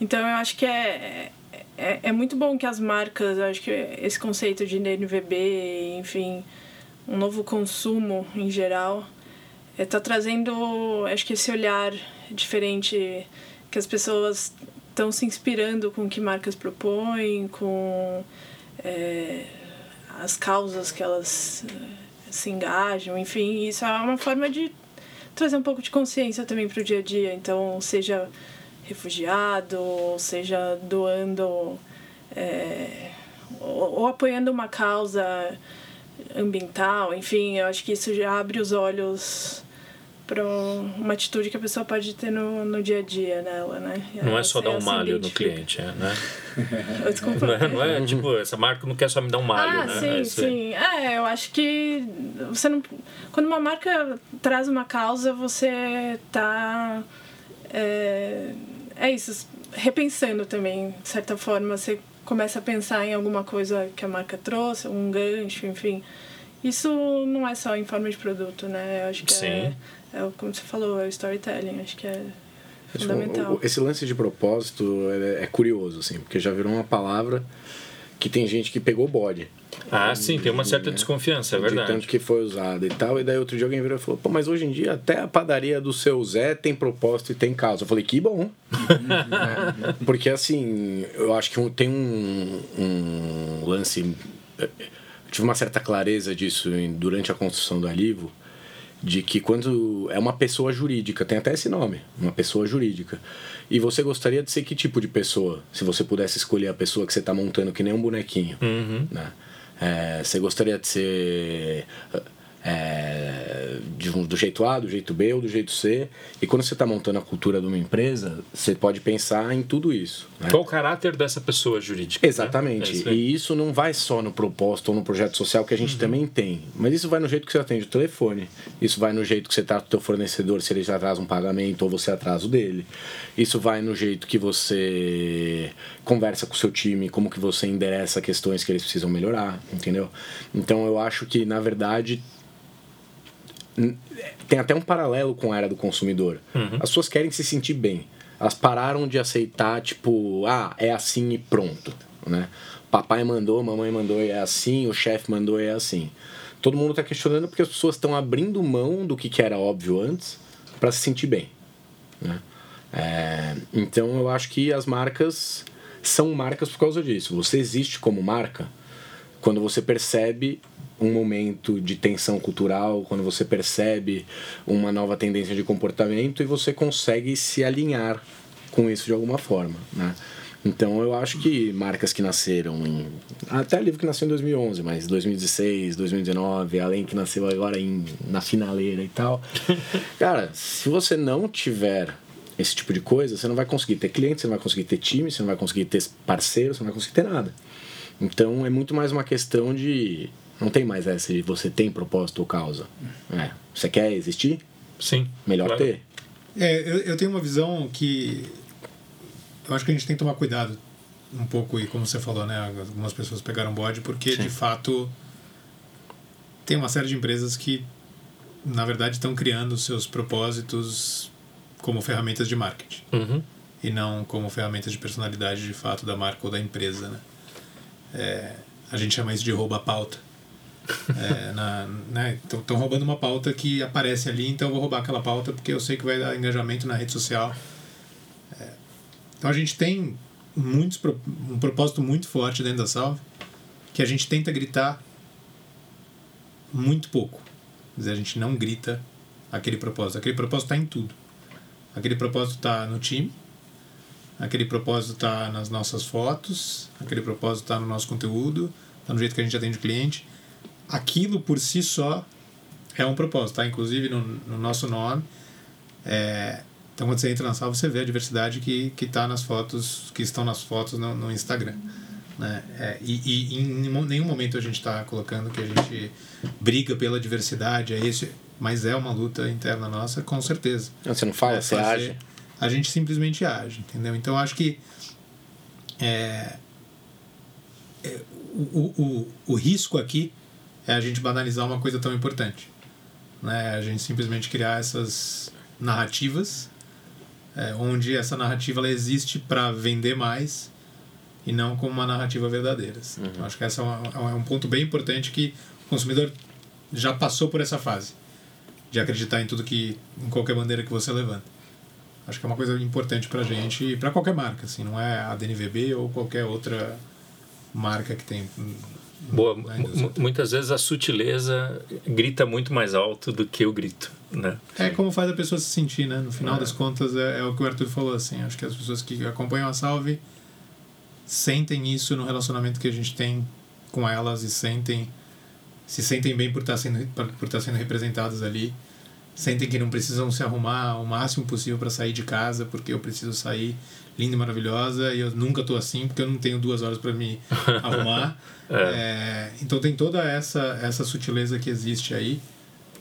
Speaker 6: Então eu acho que é, é, é muito bom que as marcas, acho que esse conceito de NVB, enfim, um novo consumo em geral, está é, trazendo, acho que esse olhar diferente que as pessoas estão se inspirando com o que marcas propõem, com. É, as causas que elas eh, se engajam, enfim, isso é uma forma de trazer um pouco de consciência também para o dia a dia. Então, seja refugiado, seja doando é, ou, ou, apoiando uma causa ambiental, enfim, eu acho que isso já abre os olhos para uma atitude que a pessoa pode ter no, no dia a dia nela, né?
Speaker 2: não é só dar um malho no cliente, é, né? <laughs>
Speaker 6: Desculpa.
Speaker 2: Não é, não é, tipo, essa marca não quer só me dar um malho,
Speaker 6: ah,
Speaker 2: né?
Speaker 6: Sim, é sim. É, eu acho que você não. Quando uma marca traz uma causa, você tá. É, é isso, repensando também, de certa forma, você começa a pensar em alguma coisa que a marca trouxe, um gancho, enfim. Isso não é só em forma de produto, né? Eu acho que é Sim. é é como você falou, é o storytelling, acho que é, é tipo, fundamental.
Speaker 4: Esse lance de propósito é, é, curioso, assim, porque já virou uma palavra que tem gente que pegou bode.
Speaker 2: Ah, sim, tem uma certa né? desconfiança, é verdade.
Speaker 4: De tanto que foi usado e tal. E daí outro dia alguém virou e falou: pô, mas hoje em dia até a padaria do seu Zé tem propósito e tem causa. Eu falei: que bom. <laughs> Porque assim, eu acho que tem um, um lance. Tive uma certa clareza disso durante a construção do Alivo de que quando é uma pessoa jurídica, tem até esse nome, uma pessoa jurídica. E você gostaria de ser que tipo de pessoa? Se você pudesse escolher a pessoa que você está montando que nem um bonequinho, uhum. né? É, você gostaria de ser é, de, do jeito A, do jeito B ou do jeito C. E quando você está montando a cultura de uma empresa, você pode pensar em tudo isso. Né?
Speaker 2: Qual o caráter dessa pessoa jurídica?
Speaker 4: Né? Exatamente. Né? É e isso não vai só no propósito ou no projeto social que a gente uhum. também tem. Mas isso vai no jeito que você atende o telefone. Isso vai no jeito que você trata o teu fornecedor, se ele já atrasa um pagamento ou você atrasa o dele. Isso vai no jeito que você conversa com o seu time, como que você endereça questões que eles precisam melhorar, entendeu? Então eu acho que, na verdade, tem até um paralelo com a era do consumidor. Uhum. As pessoas querem se sentir bem. Elas pararam de aceitar, tipo, ah, é assim e pronto, né? Papai mandou, mamãe mandou, é assim, o chefe mandou, é assim. Todo mundo está questionando porque as pessoas estão abrindo mão do que, que era óbvio antes para se sentir bem, né? É, então eu acho que as marcas são marcas por causa disso. Você existe como marca quando você percebe um momento de tensão cultural, quando você percebe uma nova tendência de comportamento e você consegue se alinhar com isso de alguma forma, né? Então eu acho que marcas que nasceram em. Até livro que nasceu em 2011, mas 2016, 2019, além que nasceu agora em, na finaleira e tal. <laughs> Cara, se você não tiver esse tipo de coisa, você não vai conseguir ter cliente, você não vai conseguir ter time, você não vai conseguir ter parceiro, você não vai conseguir ter nada. Então é muito mais uma questão de. Não tem mais essa de você tem propósito ou causa. É. Você quer existir?
Speaker 2: Sim.
Speaker 4: Melhor
Speaker 2: claro.
Speaker 4: ter.
Speaker 1: É, eu, eu tenho uma visão que eu acho que a gente tem que tomar cuidado um pouco e como você falou, né? Algumas pessoas pegaram bode porque
Speaker 4: Sim.
Speaker 1: de fato tem uma série de empresas que na verdade estão criando seus propósitos como ferramentas de marketing
Speaker 2: Uhum.
Speaker 1: e não como ferramentas de personalidade de fato da marca ou da empresa, né? É, a gente chama isso de rouba pauta. É, na, né? Estão roubando uma pauta que aparece ali, então eu vou roubar aquela pauta porque eu sei que vai dar engajamento na rede social. É, então a gente tem muitos, um propósito muito forte dentro da Salve que a gente tenta gritar muito pouco. Quer dizer, a gente não grita aquele propósito. Aquele propósito está em tudo. Aquele propósito está no time, aquele propósito está nas nossas fotos, aquele propósito está no nosso conteúdo, está no jeito que a gente atende o cliente. Aquilo por si só é um propósito, tá? Inclusive no, no nosso nome. É, então quando você entra na sala você vê a diversidade que que está nas fotos, que estão nas fotos no, no Instagram. Né? É, e, e em nenhum- momento a gente está colocando que a gente briga pela diversidade, é esse, mas é uma luta interna nossa, com certeza.
Speaker 4: Você não fala, você
Speaker 1: fazer-
Speaker 4: age.
Speaker 1: A gente simplesmente age, entendeu? Então acho que é, é, o, o, o risco aqui é a gente banalizar uma coisa tão importante. Né? A gente simplesmente criar essas narrativas é, onde essa narrativa ela existe para vender mais e não como uma narrativa verdadeira. assim. Então, acho que esse é um, é um ponto bem importante que o consumidor já passou por essa fase de acreditar em tudo que em qualquer bandeira que você levanta. Acho que é uma coisa importante pra gente e pra qualquer marca, assim, não é a DNVB ou qualquer outra marca que tem.
Speaker 2: Boa, muitas vezes a sutileza grita muito mais alto do que o grito, né?
Speaker 1: É como faz a pessoa se sentir, né? No final das contas, é, é o que o Arthur falou, assim. Acho que as pessoas que acompanham a Salve sentem isso no relacionamento que a gente tem com elas e sentem se sentem bem por estar sendo por por estar sendo representadas ali sentem que não precisam se arrumar o máximo possível para sair de casa porque eu preciso sair linda e maravilhosa e eu nunca tô assim porque eu não tenho duas horas para me <laughs> arrumar. É, então tem toda essa essa sutileza que existe aí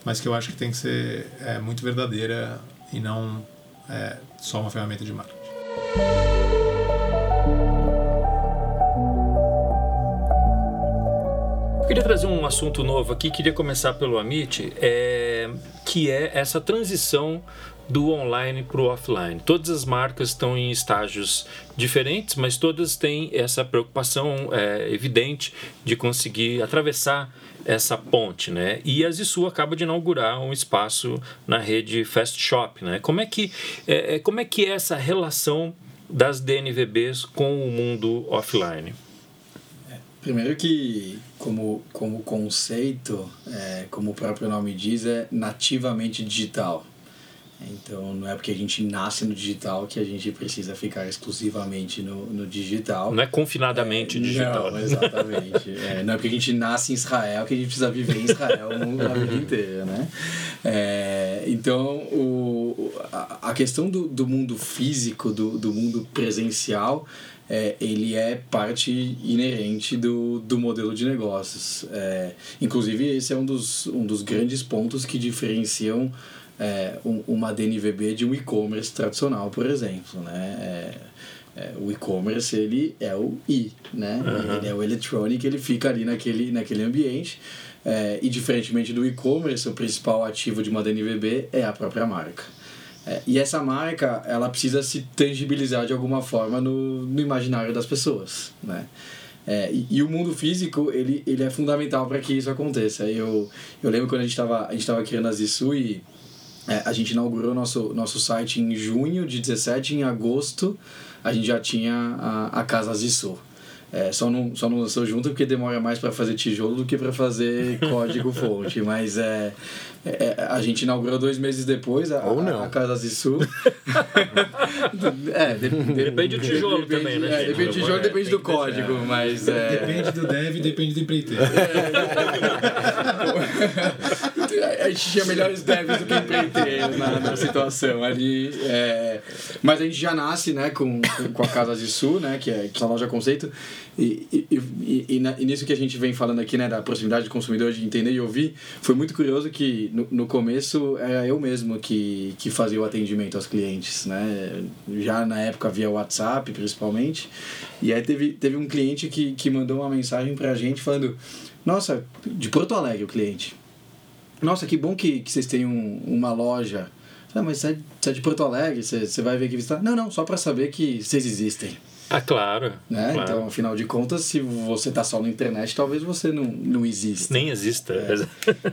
Speaker 1: mas que eu acho que tem que ser é, muito verdadeira e não é, só uma ferramenta de marketing.
Speaker 2: Eu queria trazer um assunto novo aqui, queria começar pelo Amit, é, que é essa transição do online para o offline. Todas as marcas estão em estágios diferentes, mas todas têm essa preocupação é, evidente de conseguir atravessar essa ponte, né? E a Zissu acaba de inaugurar um espaço na rede Fast Shop, né? Como é que é, é, como é que é essa relação das DNVBs com o mundo offline?
Speaker 3: Primeiro que, como, como conceito, é, como o próprio nome diz, é nativamente digital. Então, não é porque a gente nasce no digital que a gente precisa ficar exclusivamente no, no digital.
Speaker 2: Não é confinadamente
Speaker 3: É,
Speaker 2: digital.
Speaker 3: Não, <laughs> exatamente. É, não é porque a gente nasce em Israel que a gente precisa viver em Israel a vida inteira, né? É, então, o, a, a questão do, do mundo físico, do, do mundo presencial, é, ele é parte inerente do, do modelo de negócios. É, inclusive, esse é um dos, um dos grandes pontos que diferenciam é, um, uma DNVB de um e-commerce tradicional, por exemplo, né? É, é, o e-commerce ele é o i, né? Ele é o electronic, ele fica ali naquele, naquele ambiente. É, e diferentemente do e-commerce, o principal ativo de uma DNVB é a própria marca. É, e essa marca, ela precisa se tangibilizar de alguma forma no, no imaginário das pessoas, né? É, e, e o mundo físico, ele, ele é fundamental para que isso aconteça. Eu, eu lembro quando a gente estava criando a Zissu e é, a gente inaugurou nosso, nosso site em junho de 17, em agosto a gente já tinha a, a Casa Zissu. É, só, não, só não lançou junto porque demora mais para fazer tijolo do que para fazer <laughs> código fonte. Mas é, é, a gente inaugurou dois meses depois a,
Speaker 4: Ou não.
Speaker 3: a, a Casa Zisu. <laughs> é, de, de,
Speaker 2: Depende do tijolo
Speaker 3: depende,
Speaker 2: também, né,
Speaker 3: É, depende do tijolo,
Speaker 2: É,
Speaker 3: depende do código, mas é.
Speaker 1: Depende do dev e depende do empreiteiro. <laughs>
Speaker 3: a gente tinha melhores devs do que empreiteiros <laughs> na, na situação ali. é, mas a gente já nasce né, com, com- a Casa de Sul, né, que é, é a loja conceito. E, e, e, e nisso que a gente vem falando aqui, né, da proximidade do consumidor, de entender e ouvir, foi muito curioso que no, no começo era eu mesmo que, que fazia o atendimento aos clientes. Né? Já na época via WhatsApp, principalmente. E aí teve, teve um cliente que, que mandou uma mensagem pra gente falando: Nossa, de Porto Alegre o cliente. Nossa, que bom que, que vocês têm um, uma loja. Ah, mas você é, você é de Porto Alegre, você, você vai vir aqui visitar? Não, não, só para saber que vocês existem.
Speaker 2: Ah, claro.
Speaker 3: Né?
Speaker 2: claro.
Speaker 3: Então, afinal de contas, se você tá só na internet, talvez você não, não exista.
Speaker 2: Nem exista.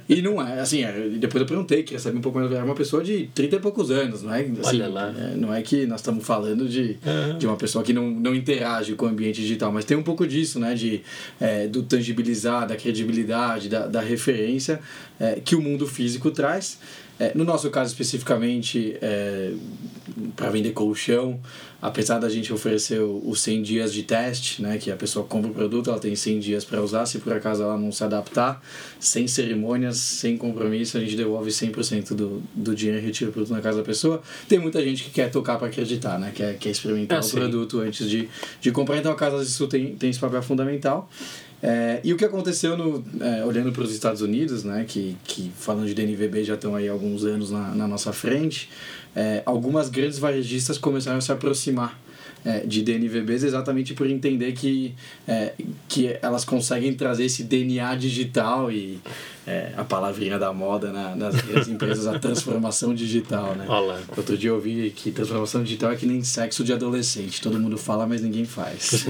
Speaker 3: E não é, assim, é, depois eu perguntei, queria saber um pouco mais. Era uma pessoa de 30 e poucos anos, não é? Assim,
Speaker 2: Olha lá.
Speaker 3: é, não é que nós estamos falando de, de uma pessoa que não, não interage com o ambiente digital, mas tem um pouco disso, né? De, é, do tangibilizar, da credibilidade, da, da referência é, que o mundo físico traz. É, no nosso caso especificamente, é, para vender colchão, apesar da gente oferecer os 100 dias de teste, né, que a pessoa compra o produto, ela tem 100 dias para usar, se por acaso ela não se adaptar, sem cerimônias, sem compromisso, a gente devolve 100% do, do dinheiro e retira o produto na casa da pessoa. Tem muita gente que quer tocar para acreditar, né, quer, quer experimentar
Speaker 2: Ah,
Speaker 3: o
Speaker 2: sim.
Speaker 3: produto antes de, de comprar, então a Casa disso tem, tem esse papel fundamental. É, e o que aconteceu no, é, olhando para os Estados Unidos, né, que, que falando de DNVB já estão aí alguns anos na, na nossa frente, é, algumas grandes varejistas começaram a se aproximar é, de DNVBs exatamente por entender que, é, que elas conseguem trazer esse DNA digital e é, a palavrinha da moda na, nas grandes empresas, a <laughs> transformação digital, né?
Speaker 2: Olha lá.
Speaker 3: Outro dia eu ouvi que transformação digital é que nem sexo de adolescente. Todo mundo fala, mas ninguém faz.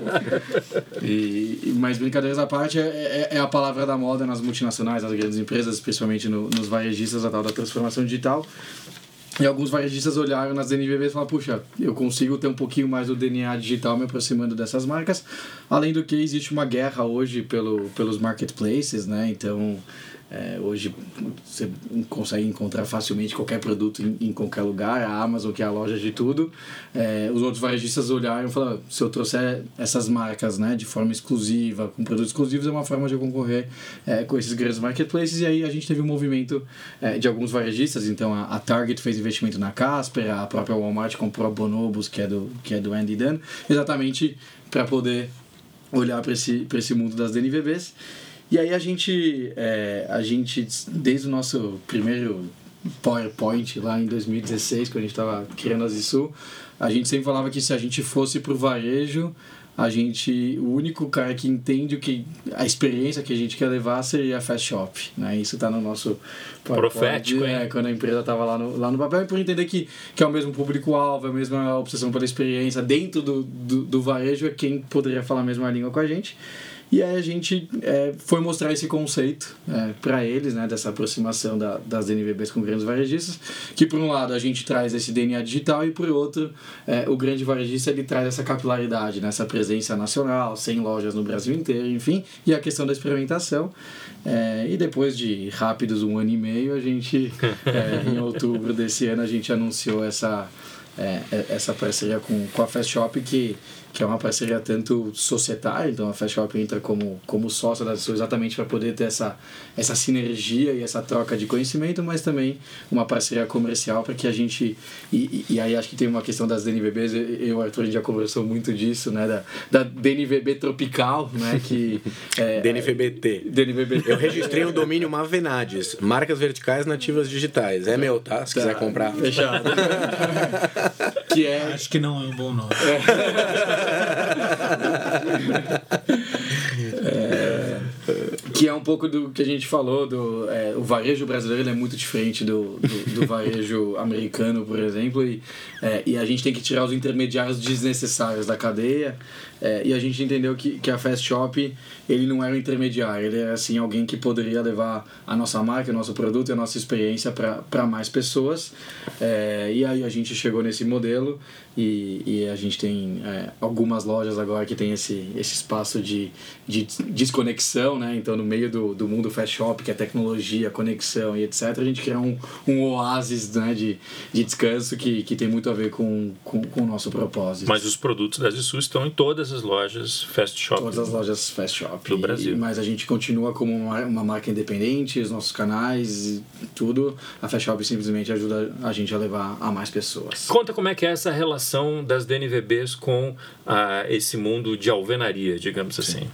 Speaker 3: <laughs> e, e- mas brincadeiras à parte, é, é, é a palavra da moda nas multinacionais, nas grandes empresas, principalmente no, nos varejistas, a tal da transformação digital. E alguns varejistas olharam nas DNVBs e falaram, puxa, eu consigo ter um pouquinho mais do DNA digital me aproximando dessas marcas. Além do que existe uma guerra hoje pelo, pelos marketplaces, né? Então, é, hoje você consegue encontrar facilmente qualquer produto em, em qualquer lugar. A Amazon, que é a loja de tudo. É, os outros varejistas olharam e falaram, se eu trouxer essas marcas né, de forma exclusiva, com produtos exclusivos, é uma forma de eu concorrer é, com esses grandes marketplaces. E aí a gente teve um movimento é, de alguns varejistas. Então, a, a Target fez investimento na Casper, a própria Walmart comprou a Bonobos, que é do, que é do Andy Dunn, exatamente para poder olhar para esse, esse mundo das DNVBs. E aí a gente, é, a gente, desde o nosso primeiro PowerPoint lá em 2016, quando a gente estava criando a Zisul, a gente sempre falava que se a gente fosse pro varejo, a gente, o único cara que entende o que a experiência que a gente quer levar seria a Fast Shop, né? Isso tá no nosso PowerPoint,
Speaker 2: Profético, hein?
Speaker 3: é, quando a empresa tava lá no, lá no papel, e por entender que, que é o mesmo público-alvo, é a mesma obsessão pela experiência, dentro do, do, do varejo é quem poderia falar a mesma língua com a gente. E aí a gente é, foi mostrar esse conceito é, para eles, né, dessa aproximação da, das DNVBs com grandes varejistas, que por um lado a gente traz esse DNA digital e por outro é, o grande varejista ele traz essa capilaridade, né, essa presença nacional, 100 lojas no Brasil inteiro, enfim, e a questão da experimentação. É, e depois de rápidos um ano e meio, a gente, é, em <laughs> outubro desse ano, a gente anunciou essa, é, essa parceria com, com a Fast Shop, que, que é uma parceria tanto societária, então a Fast Shop entra como, como sócia da Sul exatamente para poder ter essa, essa sinergia e essa troca de conhecimento, mas também uma parceria comercial para que a gente. E, e, e aí acho que tem uma questão das DNVBs, eu e o Arthur a gente já conversou muito disso, né? Da, da DNVB tropical, né? Que, <laughs> é,
Speaker 4: DNVBT.
Speaker 3: DNVB.
Speaker 4: Eu registrei o domínio Mavenades, marcas verticais nativas digitais. É meu, tá? Se quiser comprar.
Speaker 3: Fechado. <laughs> que é
Speaker 1: Acho que não é um bom nome. <laughs>
Speaker 3: que é um pouco do que a gente falou, do, é, o varejo brasileiro é muito diferente do, do, do varejo americano, por exemplo, e, é, e a gente tem que tirar os intermediários desnecessários da cadeia, é, e a gente entendeu que, que a Fast Shop, ele não era um intermediário, ele era assim, alguém que poderia levar a nossa marca, o nosso produto e a nossa experiência para mais pessoas, é, e aí a gente chegou nesse modelo, e, e a gente tem é, algumas lojas agora que tem esse, esse espaço de, de desconexão, né? Então, no meio do, do mundo fast shop, que é tecnologia, conexão e etc., a gente cria um, um oásis né, de, de descanso que, que tem muito a ver com, com, com o nosso propósito.
Speaker 2: Mas os produtos da Zissu estão em todas as lojas fast shop.
Speaker 3: Todas as lojas fast shop.
Speaker 2: Do Brasil.
Speaker 3: E, mas a gente continua como uma, uma marca independente, os nossos canais e tudo. A fast shop simplesmente ajuda a gente a levar a mais pessoas.
Speaker 2: Conta como é que é essa relação das DNVBs com ah, esse mundo de alvenaria, digamos assim.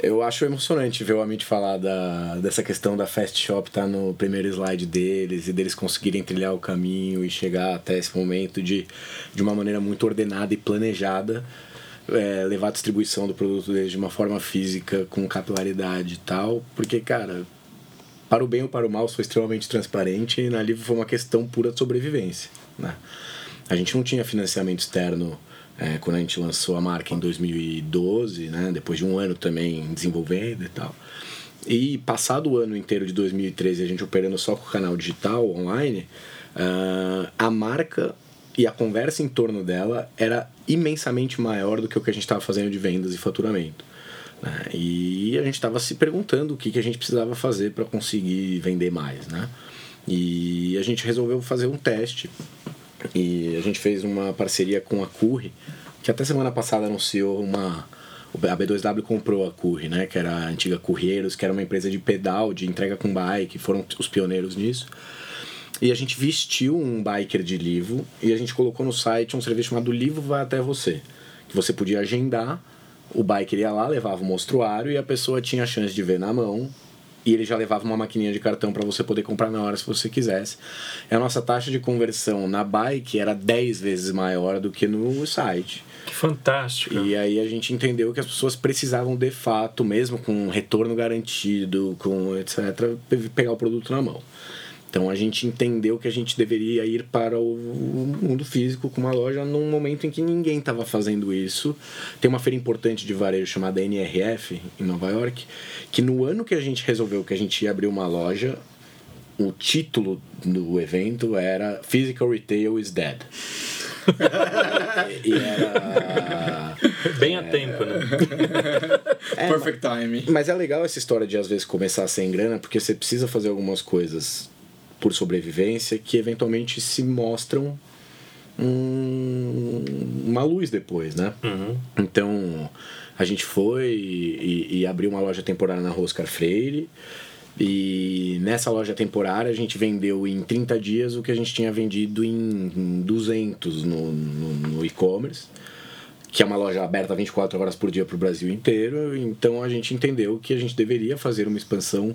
Speaker 4: Eu acho emocionante ver o Amit falar da, dessa questão da Fast Shop estar tá no primeiro slide deles e deles conseguirem trilhar o caminho e chegar até esse momento de, de uma maneira muito ordenada e planejada é, levar a distribuição do produto deles de uma forma física, com capilaridade e tal, porque, cara, para o bem ou para o mal, foi extremamente transparente e na Livre foi uma questão pura de sobrevivência, né? A gente não tinha financiamento externo é, quando a gente lançou a marca em 2012, né? Depois de um ano também desenvolvendo e tal. E passado o ano inteiro de 2013, a gente operando só com o canal digital online, uh, a marca e a conversa em torno dela era imensamente maior do que o que a gente estava fazendo de vendas e faturamento. Né? E a gente estava se perguntando o que, que a gente precisava fazer para conseguir vender mais. Né? E a gente resolveu fazer um teste e a gente fez uma parceria com a Curry, que até semana passada anunciou uma. A B2W comprou a Curry, né? Que era a antiga Curreiros, que era uma empresa de pedal, de entrega com bike, foram os pioneiros nisso. E a gente vestiu um biker de livro e a gente colocou no site um serviço chamado Livro Vai Até Você. Que você podia agendar, o biker ia lá, levava o mostruário e a pessoa tinha a chance de ver na mão e ele já levava uma maquininha de cartão para você poder comprar na hora se você quisesse. E a nossa taxa de conversão na bike era 10 vezes maior do que no site.
Speaker 2: Que fantástico.
Speaker 4: E aí a gente entendeu que as pessoas precisavam de fato, mesmo com retorno garantido, com etc, pegar o produto na mão. Então a gente entendeu que a gente deveria ir para o mundo físico com uma loja num momento em que ninguém estava fazendo isso. Tem uma feira importante de varejo chamada NRF em Nova York, que no ano que a gente resolveu que a gente ia abrir uma loja, o título do evento era Physical Retail is Dead. e era. <laughs>
Speaker 2: Bem a tempo, né?
Speaker 3: É, Perfect timing.
Speaker 4: Mas é legal essa história de às vezes começar sem grana, porque você precisa fazer algumas coisas por sobrevivência que eventualmente se mostram um, uma luz depois, né?
Speaker 2: Uhum.
Speaker 4: Então a gente foi e, e, abriu uma loja temporária na Oscar Freire. E nessa loja temporária a gente vendeu em 30 dias o que a gente tinha vendido em 200 no, no, no e-commerce, que é uma loja aberta 24 horas por dia para o Brasil inteiro. Então a gente entendeu que a gente deveria fazer uma expansão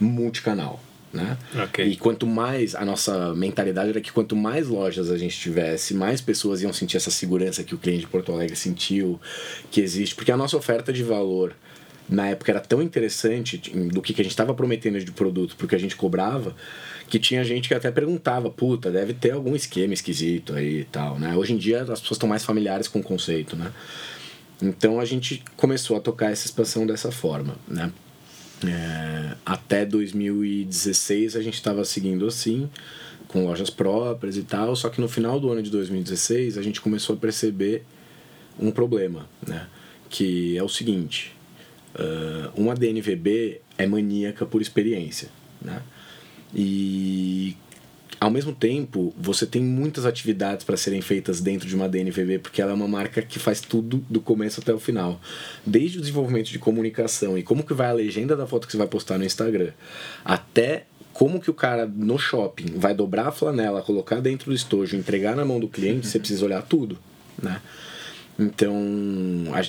Speaker 4: multicanal. Né?
Speaker 2: Okay.
Speaker 4: E quanto mais a nossa mentalidade era que quanto mais lojas a gente tivesse, mais pessoas iam sentir essa segurança que o cliente de Porto Alegre sentiu que existe, porque a nossa oferta de valor na época era tão interessante do que, que a gente estava prometendo de produto porque a gente cobrava que tinha gente que até perguntava, puta, deve ter algum esquema esquisito aí e tal, né? Hoje em dia as pessoas estão mais familiares com o conceito, né? Então a gente começou a tocar essa expansão dessa forma, né? É, até 2016 a gente estava seguindo assim, com lojas próprias e tal, só que no final do ano de 2016 a gente começou a perceber um problema, né? Que é o seguinte: uh, uma DNVB é maníaca por experiência, né? E ao mesmo tempo, você tem muitas atividades para serem feitas dentro de uma DNVB, porque ela é uma marca que faz tudo do começo até o final. Desde o desenvolvimento de comunicação e como que vai a legenda da foto que você vai postar no Instagram, até como que o cara no shopping vai dobrar a flanela, colocar dentro do estojo, entregar na mão do cliente, você precisa olhar tudo, né? Então,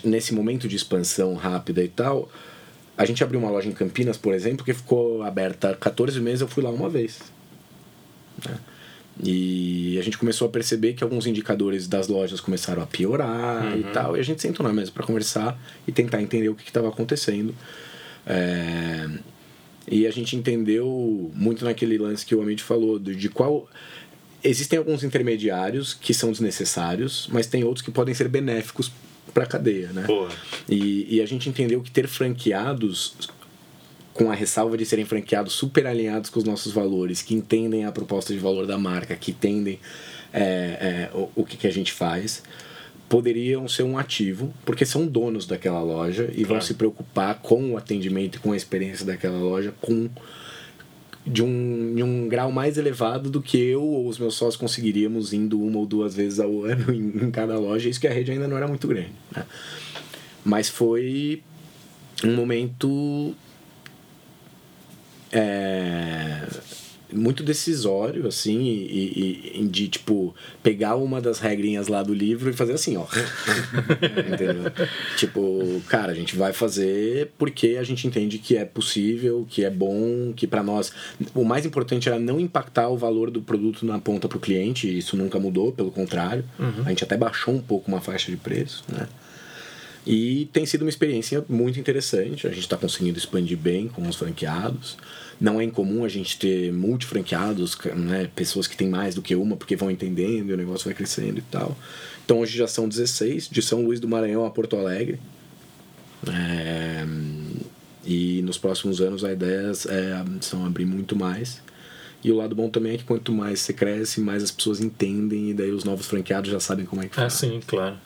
Speaker 4: nesse momento de expansão rápida e tal, a gente abriu uma loja em Campinas, por exemplo, que ficou aberta 14 meses, eu fui lá uma vez. Né? E a gente começou a perceber que alguns indicadores das lojas começaram a piorar uhum. e tal. E a gente sentou na mesa para conversar e tentar entender o que estava acontecendo. É, e a gente entendeu muito naquele lance que o Amit falou, de, de qual. Existem alguns intermediários que são desnecessários, mas tem outros que podem ser benéficos para a cadeia, né? E, e a gente entendeu que ter franqueados com a ressalva de serem franqueados super alinhados com os nossos valores, que entendem a proposta de valor da marca, que entendem é, é, o, o que, que a gente faz, poderiam ser um ativo, porque são donos daquela loja e vão se preocupar com o atendimento e com a experiência daquela loja com de um, de um grau mais elevado do que eu ou os meus sócios conseguiríamos indo uma ou duas vezes ao <laughs> ano em, em cada loja, isso que a rede ainda não era muito grande. Né? Mas foi um momento é, muito decisório, assim, e, e, de, tipo, pegar uma das regrinhas lá do livro e fazer assim, ó. <laughs> Entendeu? Tipo, cara, a gente vai fazer porque a gente entende que é possível, que é bom, que para nós. O mais importante era não impactar o valor do produto na ponta pro cliente, isso nunca mudou, pelo contrário. Uhum. A gente até baixou um pouco uma faixa de preço, né? E tem sido uma experiência muito interessante. A gente está conseguindo expandir bem com os franqueados. Não é incomum a gente ter multifranqueados, né? pessoas que têm mais do que uma porque vão entendendo e o negócio vai crescendo e tal. Então hoje já são 16, de São Luís do Maranhão a Porto Alegre. É, e nos próximos anos a ideia é, são abrir muito mais. E o lado bom também é que quanto mais você cresce, mais as pessoas entendem e daí os novos franqueados já sabem como é que faz.
Speaker 2: Ah, sim, claro.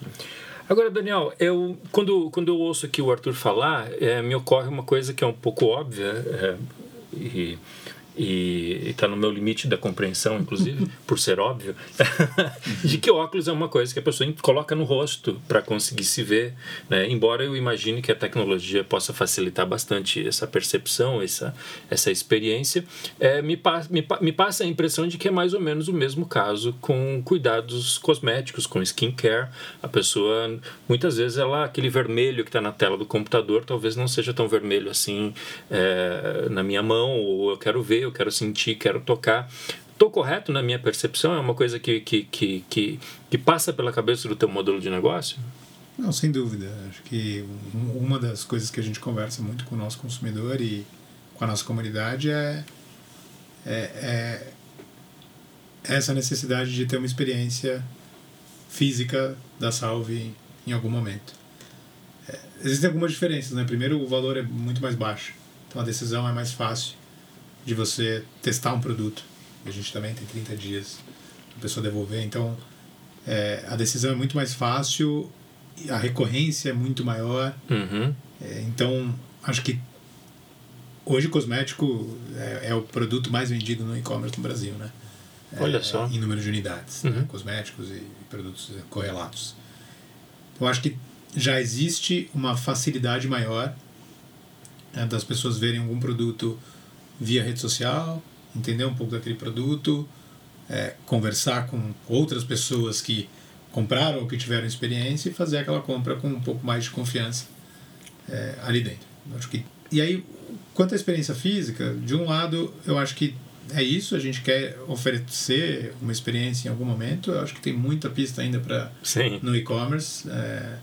Speaker 2: Agora, Daniel, eu, quando, quando eu ouço aqui o Arthur falar, é, me ocorre uma coisa que é um pouco óbvia, é, e e está no meu limite da compreensão, inclusive, <laughs> por ser óbvio, <laughs> de que óculos é uma coisa que a pessoa coloca no rosto para conseguir se ver. Né? Embora eu imagine que a tecnologia possa facilitar bastante essa percepção, essa, essa experiência, é, me, pa me, pa me passa a impressão de que é mais ou menos o mesmo caso com cuidados cosméticos, com skincare. A pessoa, muitas vezes, ela, aquele vermelho que está na tela do computador talvez não seja tão vermelho assim é, na minha mão, ou eu quero ver eu quero sentir, quero tocar. Estou correto na minha percepção? É uma coisa que, que, que, que, que passa pela cabeça do teu modelo de negócio?
Speaker 1: Não, sem dúvida. Acho que uma das coisas que a gente conversa muito com o nosso consumidor e com a nossa comunidade é, é, é essa necessidade de ter uma experiência física da Salve em algum momento. É, existem algumas diferenças, né? Primeiro, o valor é muito mais baixo, então a decisão é mais fácil de você testar um produto. A gente também tem 30 dias para a pessoa devolver. Então, é, a decisão é muito mais fácil, a recorrência é muito maior.
Speaker 2: Uhum.
Speaker 1: É, então, acho que hoje cosmético é, é, o produto mais vendido no e-commerce no Brasil, né?
Speaker 2: É, Olha só.
Speaker 1: Em número de unidades, né? uhum. né? cosméticos e produtos correlatos. Então, acho que já existe uma facilidade maior né, das pessoas verem algum produto via rede social, entender um pouco daquele produto, é, conversar com outras pessoas que compraram ou que tiveram experiência e fazer aquela compra com um pouco mais de confiança é, ali dentro. acho que e aí quanto à experiência física, de um lado eu acho que é isso, a gente quer oferecer uma experiência em algum momento. Eu acho que tem muita pista ainda para no e-commerce. É,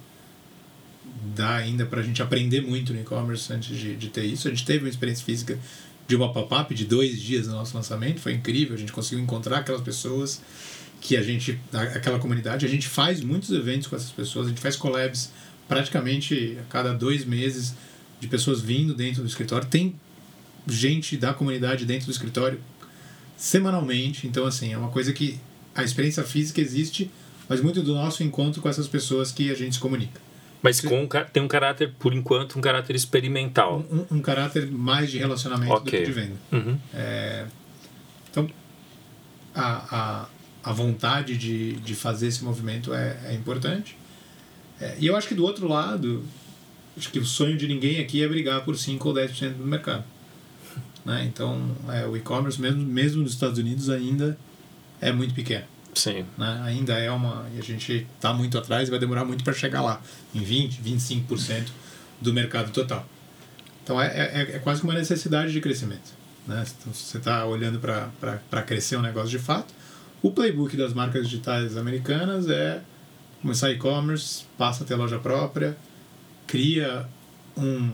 Speaker 1: dá ainda para a gente aprender muito no e-commerce antes de, de ter isso. A gente teve uma experiência física de uma pop-up de dois dias no nosso lançamento, foi incrível, a gente conseguiu encontrar aquelas pessoas que a gente, aquela comunidade, a gente faz muitos eventos com essas pessoas, a gente faz collabs praticamente a cada dois meses de pessoas vindo dentro do escritório, tem gente da comunidade dentro do escritório semanalmente, então assim, é uma coisa que a experiência física existe, mas muito do nosso encontro com essas pessoas que a gente se comunica.
Speaker 2: Mas com, tem um caráter, por enquanto, um caráter experimental.
Speaker 1: Um, um caráter mais de relacionamento okay. do que de venda.
Speaker 2: Uhum.
Speaker 1: É, então, a, a, a vontade de, de fazer esse movimento é, é importante. É, e eu acho que do outro lado, acho que o sonho de ninguém aqui é brigar por 5 ou 10% do mercado. Né? Então, é, o e-commerce, mesmo, mesmo nos Estados Unidos, ainda é muito pequeno.
Speaker 2: Sim.
Speaker 1: Né? Ainda é uma. E a gente está muito atrás e vai demorar muito para chegar lá, em 20%, 25% do mercado total. Então é, é, é quase uma necessidade de crescimento. Né? Então, se você está olhando para crescer um negócio de fato, o playbook das marcas digitais americanas é começar e-commerce, passa a ter loja própria, cria um,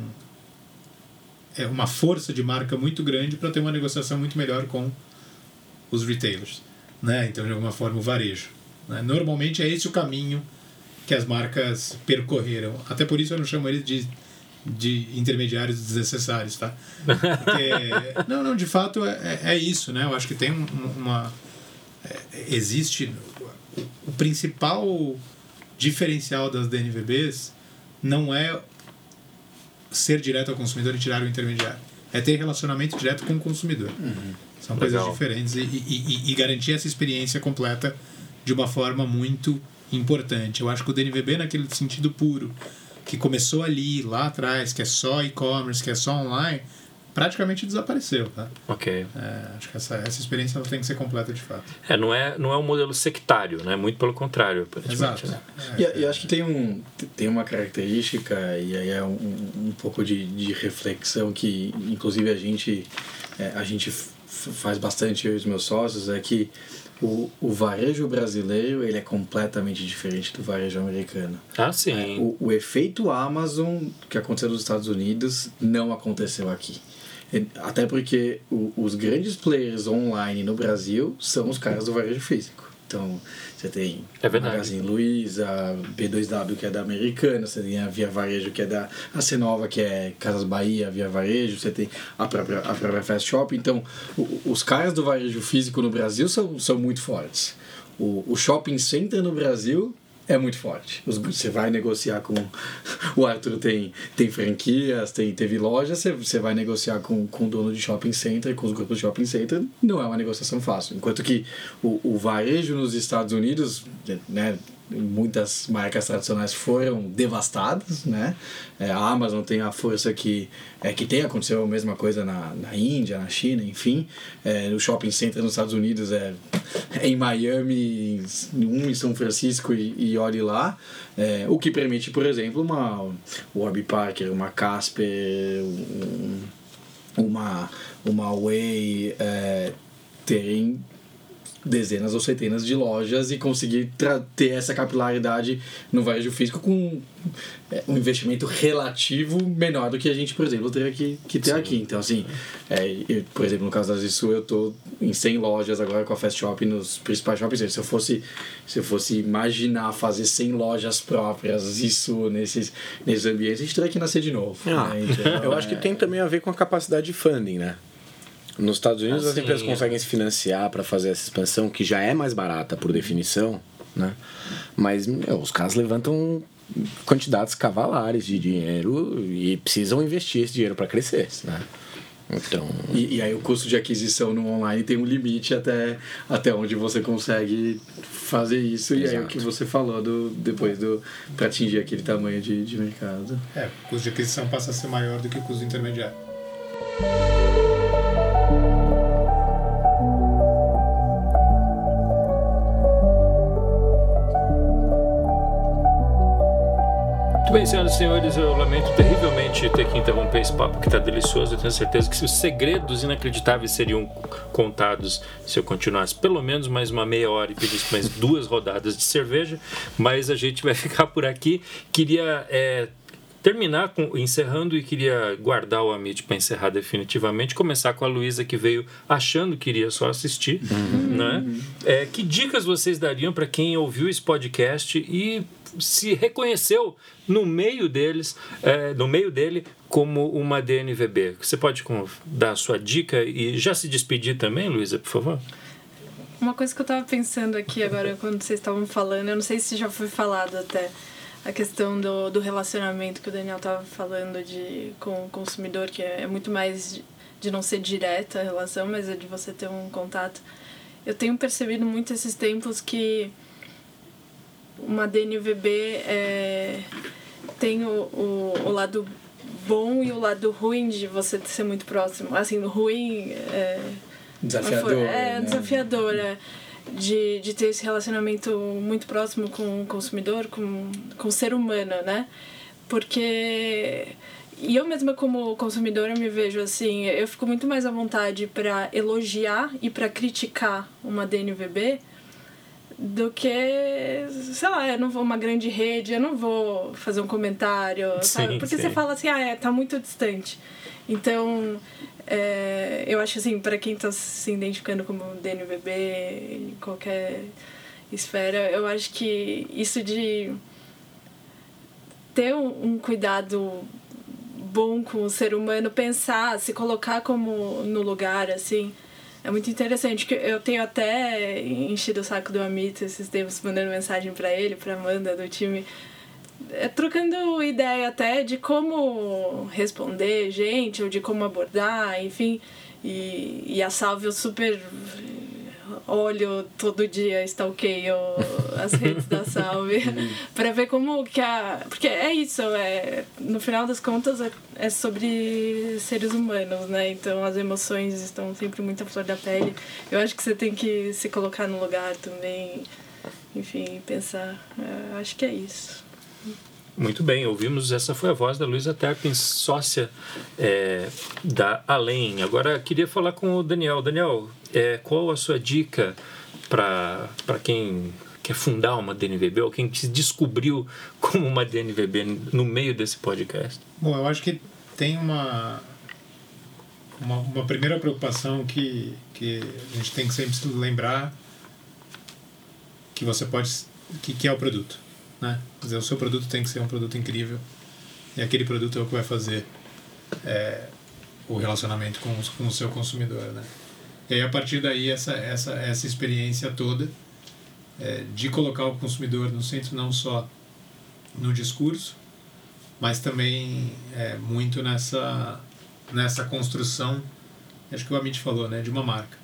Speaker 1: é uma força de marca muito grande para ter uma negociação muito melhor com os retailers, né? Então de alguma forma o varejo. Né? Normalmente é esse o caminho que as marcas percorreram. Até por isso eu não chamo eles de de intermediários desnecessários, tá? Porque, <laughs> não, não, de fato é, é isso, né? Eu acho que tem uma... É, existe... O principal diferencial das DNVBs não é ser direto ao consumidor e tirar o intermediário. É ter relacionamento direto com o consumidor. Uhum. São Legal. coisas diferentes e, e, e, garantir essa experiência completa de uma forma muito importante. Eu acho que o DNVB, naquele sentido puro, que começou ali, lá atrás, que é só e-commerce, que é só online, praticamente desapareceu, tá?
Speaker 2: Ok.
Speaker 1: É, acho que essa, essa experiência tem que ser completa de fato.
Speaker 2: É, não é, não é um modelo sectário, né? Muito pelo contrário,
Speaker 1: Exato.
Speaker 3: Né? É, e, e, acho que tem, um, tem uma característica, e aí é um, um pouco de, de reflexão que, inclusive, a gente, é, a gente faz bastante, eu e os meus sócios, é que o, o varejo brasileiro ele é completamente diferente do varejo americano.
Speaker 2: Ah, sim.
Speaker 3: O, o efeito Amazon que aconteceu nos Estados Unidos não aconteceu aqui. Até porque o, os grandes players online no Brasil são os caras do varejo físico. Então, você tem
Speaker 2: é verdade.
Speaker 3: Magazine Luiza, B2W, que é da Americana, você tem a Via Varejo, que é da a Cenova, que é Casas Bahia, Via Varejo, você tem a própria, a própria Fast Shop. Então, o, os caras do varejo físico no Brasil são, são muito fortes. O, o shopping center no Brasil é muito forte. Você vai negociar com. <laughs> O Arthur tem, tem franquias, tem, teve lojas, você, você vai negociar com, com o dono de shopping center, com os grupos de shopping center, não é uma negociação fácil. Enquanto que o, o varejo nos Estados Unidos, né, muitas marcas tradicionais foram devastadas, né? É, a Amazon tem a força que é que tem aconteceu a mesma coisa na, na Índia, na China, enfim, é, no shopping center nos Estados Unidos é, é <laughs> em Miami, um em São Francisco e, e olhe lá, é, o que permite, por exemplo, uma Warby Parker, uma Casper, um, uma uma Way é, terem dezenas ou centenas de lojas e conseguir ter essa capilaridade no varejo físico com é, um investimento relativo menor do que a gente, por exemplo, teria que, que ter Sim. aqui. Então, assim, é, eu, por exemplo, no caso da Zissu, eu tô em 100 lojas agora com a Fast Shop nos principais shoppings. Se eu fosse, se eu fosse imaginar fazer 100 lojas próprias, isso nesses, nesses ambientes, a gente teria que nascer de novo.
Speaker 4: Ah, né? então, eu acho que tem também a ver com a capacidade de funding, né? Nos Estados Unidos assim, as empresas conseguem se financiar para fazer essa expansão que já é mais barata por definição, né? Mas meu, os caras levantam quantidades cavalares de dinheiro e precisam investir esse dinheiro para crescer, né? Então...
Speaker 3: E, e, aí o custo de aquisição no online tem um limite até, até onde você consegue fazer isso. Exato. E aí o que você falou do, depois do para atingir aquele tamanho de, de mercado.
Speaker 1: É, o custo de aquisição passa a ser maior do que o custo intermediário.
Speaker 2: Muito bem, senhoras e senhores, eu lamento terrivelmente ter que interromper esse papo que está delicioso. Eu tenho certeza que os segredos inacreditáveis seriam contados se eu continuasse pelo menos mais uma meia hora e pedisse mais duas rodadas de cerveja. Mas a gente vai <laughs> ficar por aqui. Queria é, terminar com, encerrando e queria guardar o Amit para encerrar definitivamente, começar com a Luísa que veio achando que iria só assistir, uhum. né? É, que dicas vocês dariam para quem ouviu esse podcast e se reconheceu no meio deles, é, no meio dele, como uma DNVB. Você pode dar a sua dica e já se despedir também, Luísa, por favor?
Speaker 6: Uma coisa que eu estava pensando aqui agora, quando vocês estavam falando, eu não sei se já foi falado até, a questão do, do relacionamento que o Daniel estava falando de, com o consumidor, que é, é muito mais de, de não ser direta a relação, mas é de você ter um contato. Eu tenho percebido muito esses tempos que uma DNVB é, tem o, o, o, lado bom e o lado ruim de você ser muito próximo. Assim, o ruim é.
Speaker 3: Desafiador.
Speaker 6: É, né? desafiador, é. De, de ter esse relacionamento muito próximo com o consumidor, com, com o ser humano, né? Porque. E eu mesma, como consumidora, me vejo assim, eu fico muito mais à vontade para elogiar e para criticar uma DNVB do que, sei lá, eu não vou uma grande rede, eu não vou fazer um comentário, sabe?
Speaker 2: Sim,
Speaker 6: Porque
Speaker 2: sim.
Speaker 6: você fala assim, ah, é, tá muito distante. Então, é, eu acho assim, para quem tá se identificando como DNVB em qualquer esfera, eu acho que isso de ter um, um cuidado bom com o ser humano, pensar, se colocar como no lugar, assim, é muito interessante. que Eu tenho até enchido o saco do Amit esses tempos, mandando mensagem pra ele, pra Amanda do time, é, trocando ideia até de como responder gente, ou de como abordar, enfim. E, e a Salve eu super olho todo dia, stalkeio as redes da Salve <laughs> para ver como que a... Porque é isso, é, no final das contas é, é sobre seres humanos, né? Então as emoções estão sempre muito à flor da pele. Eu acho que você tem que se colocar no lugar também, enfim, pensar. É, acho que é isso.
Speaker 2: Muito bem, ouvimos. Essa foi a voz da Luísa Terpins, sócia é, da Além. Agora queria falar com o Daniel. Daniel, é, qual a sua dica para quem quer fundar uma DNVB ou quem se descobriu <laughs> como uma DNVB no meio desse podcast?
Speaker 1: Bom, eu acho que tem uma, uma, uma primeira preocupação que, que a gente tem que sempre se lembrar que você pode que, que é o produto, né? Dizer, o seu produto tem que ser um produto incrível e aquele produto é o que vai fazer é, o relacionamento com, os, com o seu consumidor, né? E aí a partir daí essa essa essa experiência toda é, de colocar o consumidor no centro não só no discurso mas também é, muito nessa nessa construção acho que o Amit falou né de uma marca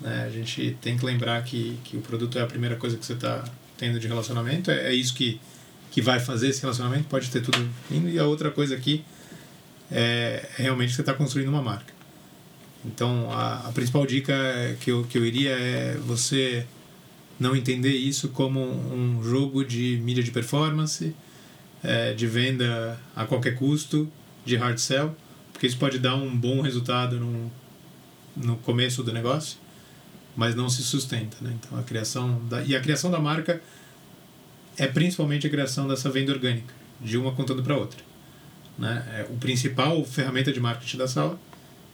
Speaker 1: né? a gente tem que lembrar que, que o produto é a primeira coisa que você está tendo de relacionamento é, é isso que que vai fazer esse relacionamento pode ter tudo indo. E a outra coisa aqui é realmente você está construindo uma marca. Então a, a principal dica que eu, que eu iria é você não entender isso como um jogo de mídia de performance é, de venda a qualquer custo, de hard sell, porque isso pode dar um bom resultado no, no começo do negócio, mas não se sustenta. Né? Então a criação da, e a criação da marca é principalmente a criação dessa venda orgânica, de uma contando para outra. Né? É, o principal ferramenta de marketing da sala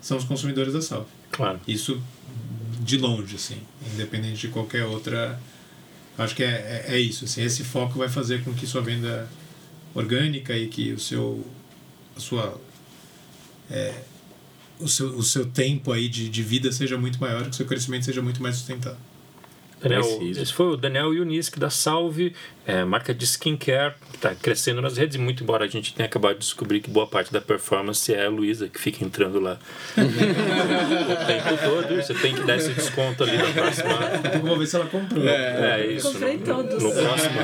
Speaker 1: são os consumidores da sala.
Speaker 2: Claro.
Speaker 1: Isso de longe, assim, independente de qualquer outra. Acho que é, é, é isso. Assim, esse foco vai fazer com que sua venda orgânica e que o seu a sua é, o seu o seu tempo aí de, de vida seja muito maior que o seu crescimento seja muito mais sustentado
Speaker 2: Daniel, esse foi o Daniel Yunisk da Salve, é, marca de skincare, que está crescendo nas redes, muito embora a gente tenha acabado de descobrir que boa parte da performance é a Luísa, que fica entrando lá <laughs> o tempo todo. Você tem que dar esse desconto ali na próxima.
Speaker 1: então vou ver se ela comprou
Speaker 2: É isso.
Speaker 6: Comprei
Speaker 2: no,
Speaker 6: todos.
Speaker 2: No próximo,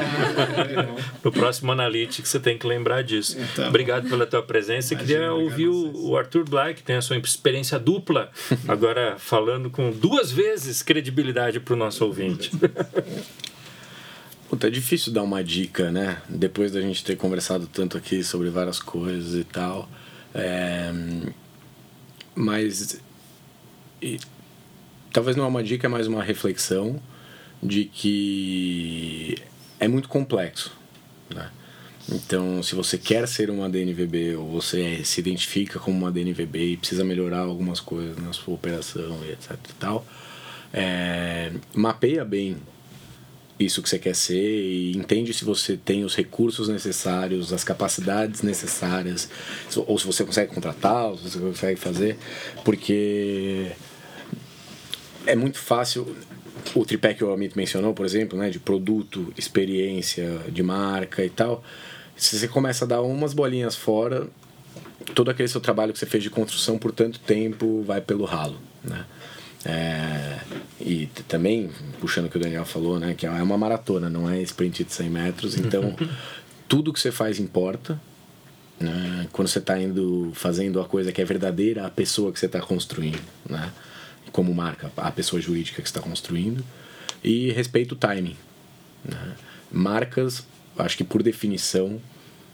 Speaker 2: <laughs> no próximo Analytics você tem que lembrar disso.
Speaker 1: Tá.
Speaker 2: Obrigado pela tua presença.
Speaker 1: Imagina,
Speaker 2: Queria ouvir o, o Arthur Black, que tem a sua experiência dupla, <laughs> agora falando com duas vezes credibilidade para o nosso ouvinte.
Speaker 4: Puta, é difícil dar uma dica, né? Depois da gente ter conversado tanto aqui sobre várias coisas e tal. É, Mas. e- Talvez não é uma dica, é mais uma reflexão de que é muito complexo, né? Então, se você quer ser uma DNVB ou você se identifica como uma DNVB e precisa melhorar algumas coisas na sua operação e etc e tal, é, mapeia bem isso que você quer ser e entende se você tem os recursos necessários, as capacidades necessárias, ou se você consegue contratar, ou se você consegue fazer, porque é muito fácil. O tripé que o Amit mencionou, por exemplo, né, de produto, experiência, de marca e tal, se você começa a dar umas bolinhas fora, todo aquele seu trabalho que você fez de construção por tanto tempo vai pelo ralo, né? É, e também, puxando o que o Daniel falou, né, que é uma maratona, não é sprint de 100 metros, então <laughs> tudo que você faz importa. Né? Quando você está indo fazendo a coisa que é verdadeira, a pessoa que você está construindo, né? como marca, a pessoa jurídica que está construindo, e respeita o timing. Né? Marcas, acho que por definição,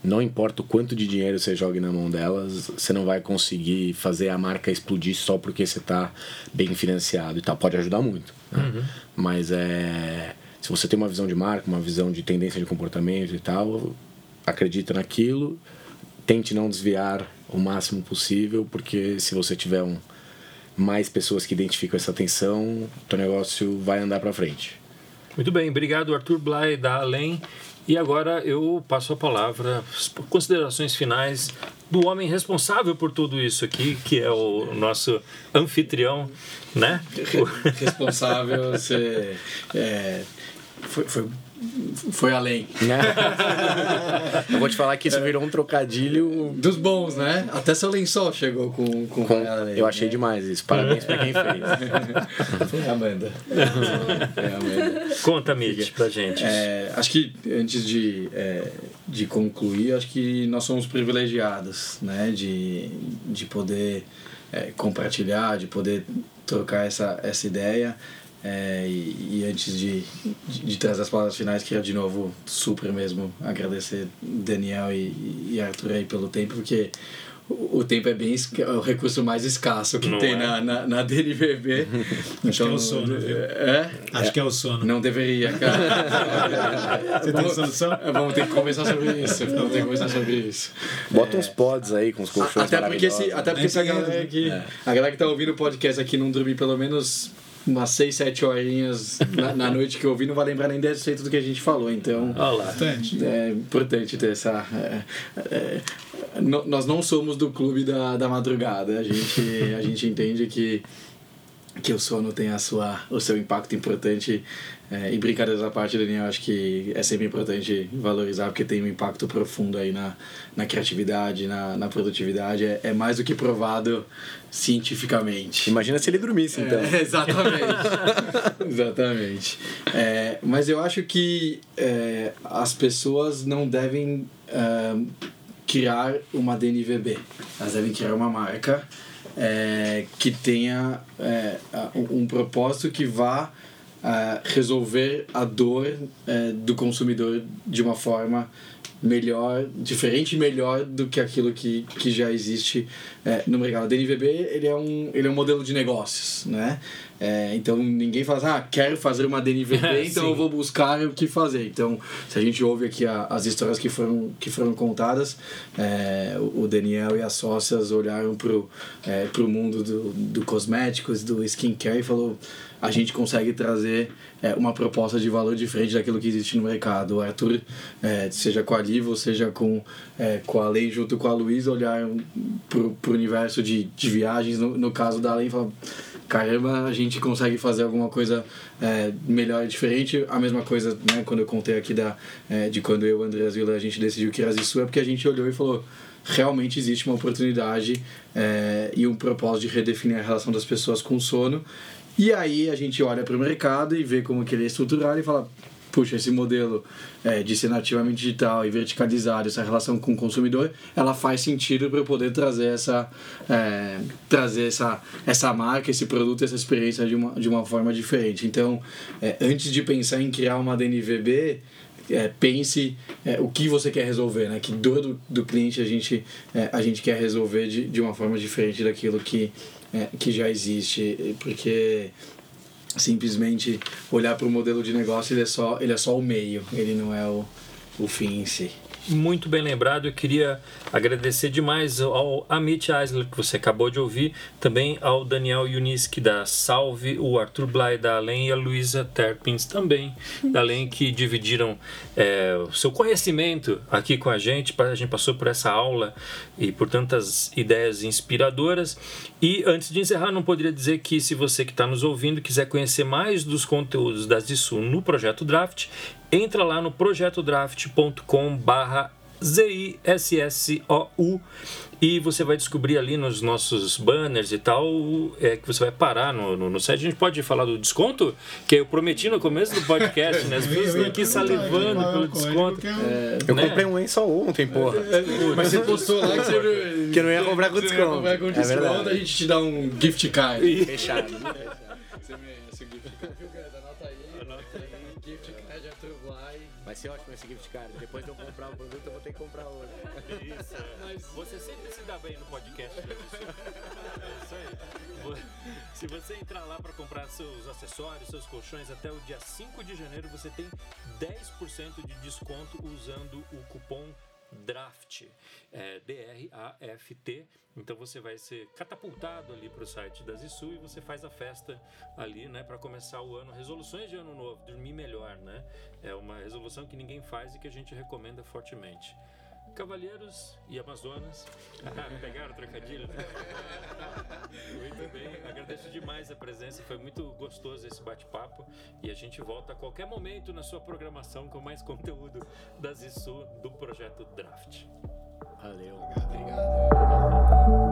Speaker 4: não importa o quanto de dinheiro você jogue na mão delas, você não vai conseguir fazer a marca explodir só porque você está bem financiado e tal. Pode ajudar muito, né? mas é, Se você tem uma visão de marca, uma visão de tendência de comportamento e tal, acredita naquilo, tente não desviar o máximo possível, porque se você tiver um, mais pessoas que identificam essa atenção, o teu negócio vai andar para frente.
Speaker 2: Muito bem, obrigado Arthur Blay da Além. E agora eu passo a palavra, considerações finais do homem responsável por tudo isso aqui, que é o nosso anfitrião, né?
Speaker 3: Responsável, você é, foi, foi foi além.
Speaker 4: Eu vou te falar que isso virou um trocadilho.
Speaker 3: Dos bons, né? Até seu lençol chegou com. com,
Speaker 4: com além, eu achei né? demais isso. Parabéns pra quem fez. <laughs>
Speaker 3: Foi a Amanda.
Speaker 2: Foi a Amanda. Conta, Mitch, pra gente.
Speaker 3: É, acho que antes de, é, de concluir, acho que nós somos privilegiados, né? De, de poder é, compartilhar, de poder trocar essa, essa ideia. É, e, e, antes de, de, de, trazer as palavras finais, queria de novo super mesmo agradecer Daniel e, e Arthur aí pelo tempo, porque o, o tempo é bem é o recurso mais escasso que não tem é? na, na, na DNVB. <laughs>
Speaker 1: Acho então, que é o sono, viu? É? Acho é, que é o sono.
Speaker 3: Não deveria, cara.
Speaker 1: Você tem solução?
Speaker 3: Vamos ter que conversar sobre isso. Vamos ter que conversar sobre isso.
Speaker 4: Bota uns pods aí com os colchões
Speaker 3: Até porque, se, até porque se a galera que, a galera que tá ouvindo o podcast aqui não dormir pelo menos umas 6, 7 horinhas na, na, <laughs> noite que eu ouvi, não vai lembrar nem 10% do que a gente falou. Então,
Speaker 2: Olá.
Speaker 3: é importante ter essa. É, é, nós não somos do clube da, da madrugada. A gente, a gente entende que que o sono tem a sua, o seu impacto importante é, e brincadeiras à parte, Daniel, acho que é sempre importante valorizar porque tem um impacto profundo aí na, na criatividade, na, na produtividade. É, é mais do que provado cientificamente.
Speaker 4: Imagina se ele dormisse, então.
Speaker 3: É, <laughs> exatamente. <laughs> exatamente. É, mas eu acho que é, as pessoas não devem é, criar uma DNVB. Elas devem criar uma marca é, que tenha é, um propósito que vá uh, resolver a dor uh, do consumidor de uma forma melhor, diferente e melhor do que aquilo que, que já existe é, no mercado. O DNVB ele é, um, ele é um modelo de negócios, né? É, então ninguém fala assim, ah, quero fazer uma DNVB, <laughs> então eu vou buscar o que fazer. Então, se a gente ouve aqui a, as histórias que foram, que foram contadas, é, o Daniel e as sócias olharam pro, é, pro mundo do, do cosméticos, do skincare e falou a gente consegue trazer é, uma proposta de valor diferente daquilo que existe no mercado. O Arthur, é, seja com a Livo, seja com, é, com a Lei junto com a Luísa, olhar para o universo de, de viagens. No, no caso da Lei, falar, caramba, a gente consegue fazer alguma coisa é, melhor e diferente. A mesma coisa, né, quando eu contei aqui da, é, de quando eu e o André Vila a gente decidiu que era isso, é porque a gente olhou e falou realmente existe uma oportunidade é, e um propósito de redefinir a relação das pessoas com o sono e aí a gente olha para o mercado e vê como que ele é estruturado e fala, puxa, esse modelo é, de ser nativamente digital e verticalizado, essa relação com o consumidor, ela faz sentido para eu poder trazer essa, é, trazer essa, essa marca, esse produto, essa experiência de uma, de uma forma diferente. Então, é, antes de pensar em criar uma DNVB, é, pense é, o que você quer resolver, né? Que dor do, do cliente a gente, é, a gente quer resolver de, de uma forma diferente daquilo que, é, que já existe, porque simplesmente olhar para o modelo de negócio ele é só ele é só o meio, ele não é o, o fim em si
Speaker 2: muito bem lembrado. Eu queria agradecer demais ao Amit Eisler, que você acabou de ouvir, também ao Daniel Yuniski da Salve, o Arthur Blay da Além e a Luísa Terpins também da Além, que dividiram é, o seu conhecimento aqui com a gente. A gente passou por essa aula e por tantas ideias inspiradoras. E antes de encerrar, não poderia dizer que se você que está nos ouvindo quiser conhecer mais dos conteúdos das DISU no Projeto Draft, entra lá no projetodraft.com barra Z-I-S-S-O-U e você vai descobrir ali nos nossos banners e tal é, que você vai parar no, no, no, site. A gente pode falar do desconto? Que eu prometi no começo do podcast, né? As <laughs> pessoas estão aqui salivando pelo desconto.
Speaker 4: É, eu né? comprei um em só ontem, porra. É,
Speaker 3: mas você postou lá que você <laughs>
Speaker 4: que não ia comprar com desconto. Comprar
Speaker 3: com desconto, é verdade. a gente te dá um gift card.
Speaker 4: Fechado. Vai ser ótimo esse gift card. Depois de eu comprar o produto, eu vou ter que comprar outro.
Speaker 2: Isso, é. Mas você sempre se dá bem no podcast. né? É isso aí. Se você entrar lá para comprar seus acessórios, seus colchões, até o dia 5 de janeiro você tem 10% de desconto usando o cupom DRAFT, é, D-R-A-F-T. Então você vai ser catapultado ali para o site da Zissu e você faz a festa ali, né, para começar o ano. Resoluções de ano novo, dormir melhor, né? É uma resolução que ninguém faz e que a gente recomenda fortemente. Cavalheiros e Amazonas. Ah, pegaram o trocadilho? né? Muito bem, agradeço demais a presença, foi muito gostoso esse bate-papo e a gente volta a qualquer momento na sua programação com mais conteúdo da Zissu do projeto Draft.
Speaker 4: Valeu.
Speaker 3: Obrigado.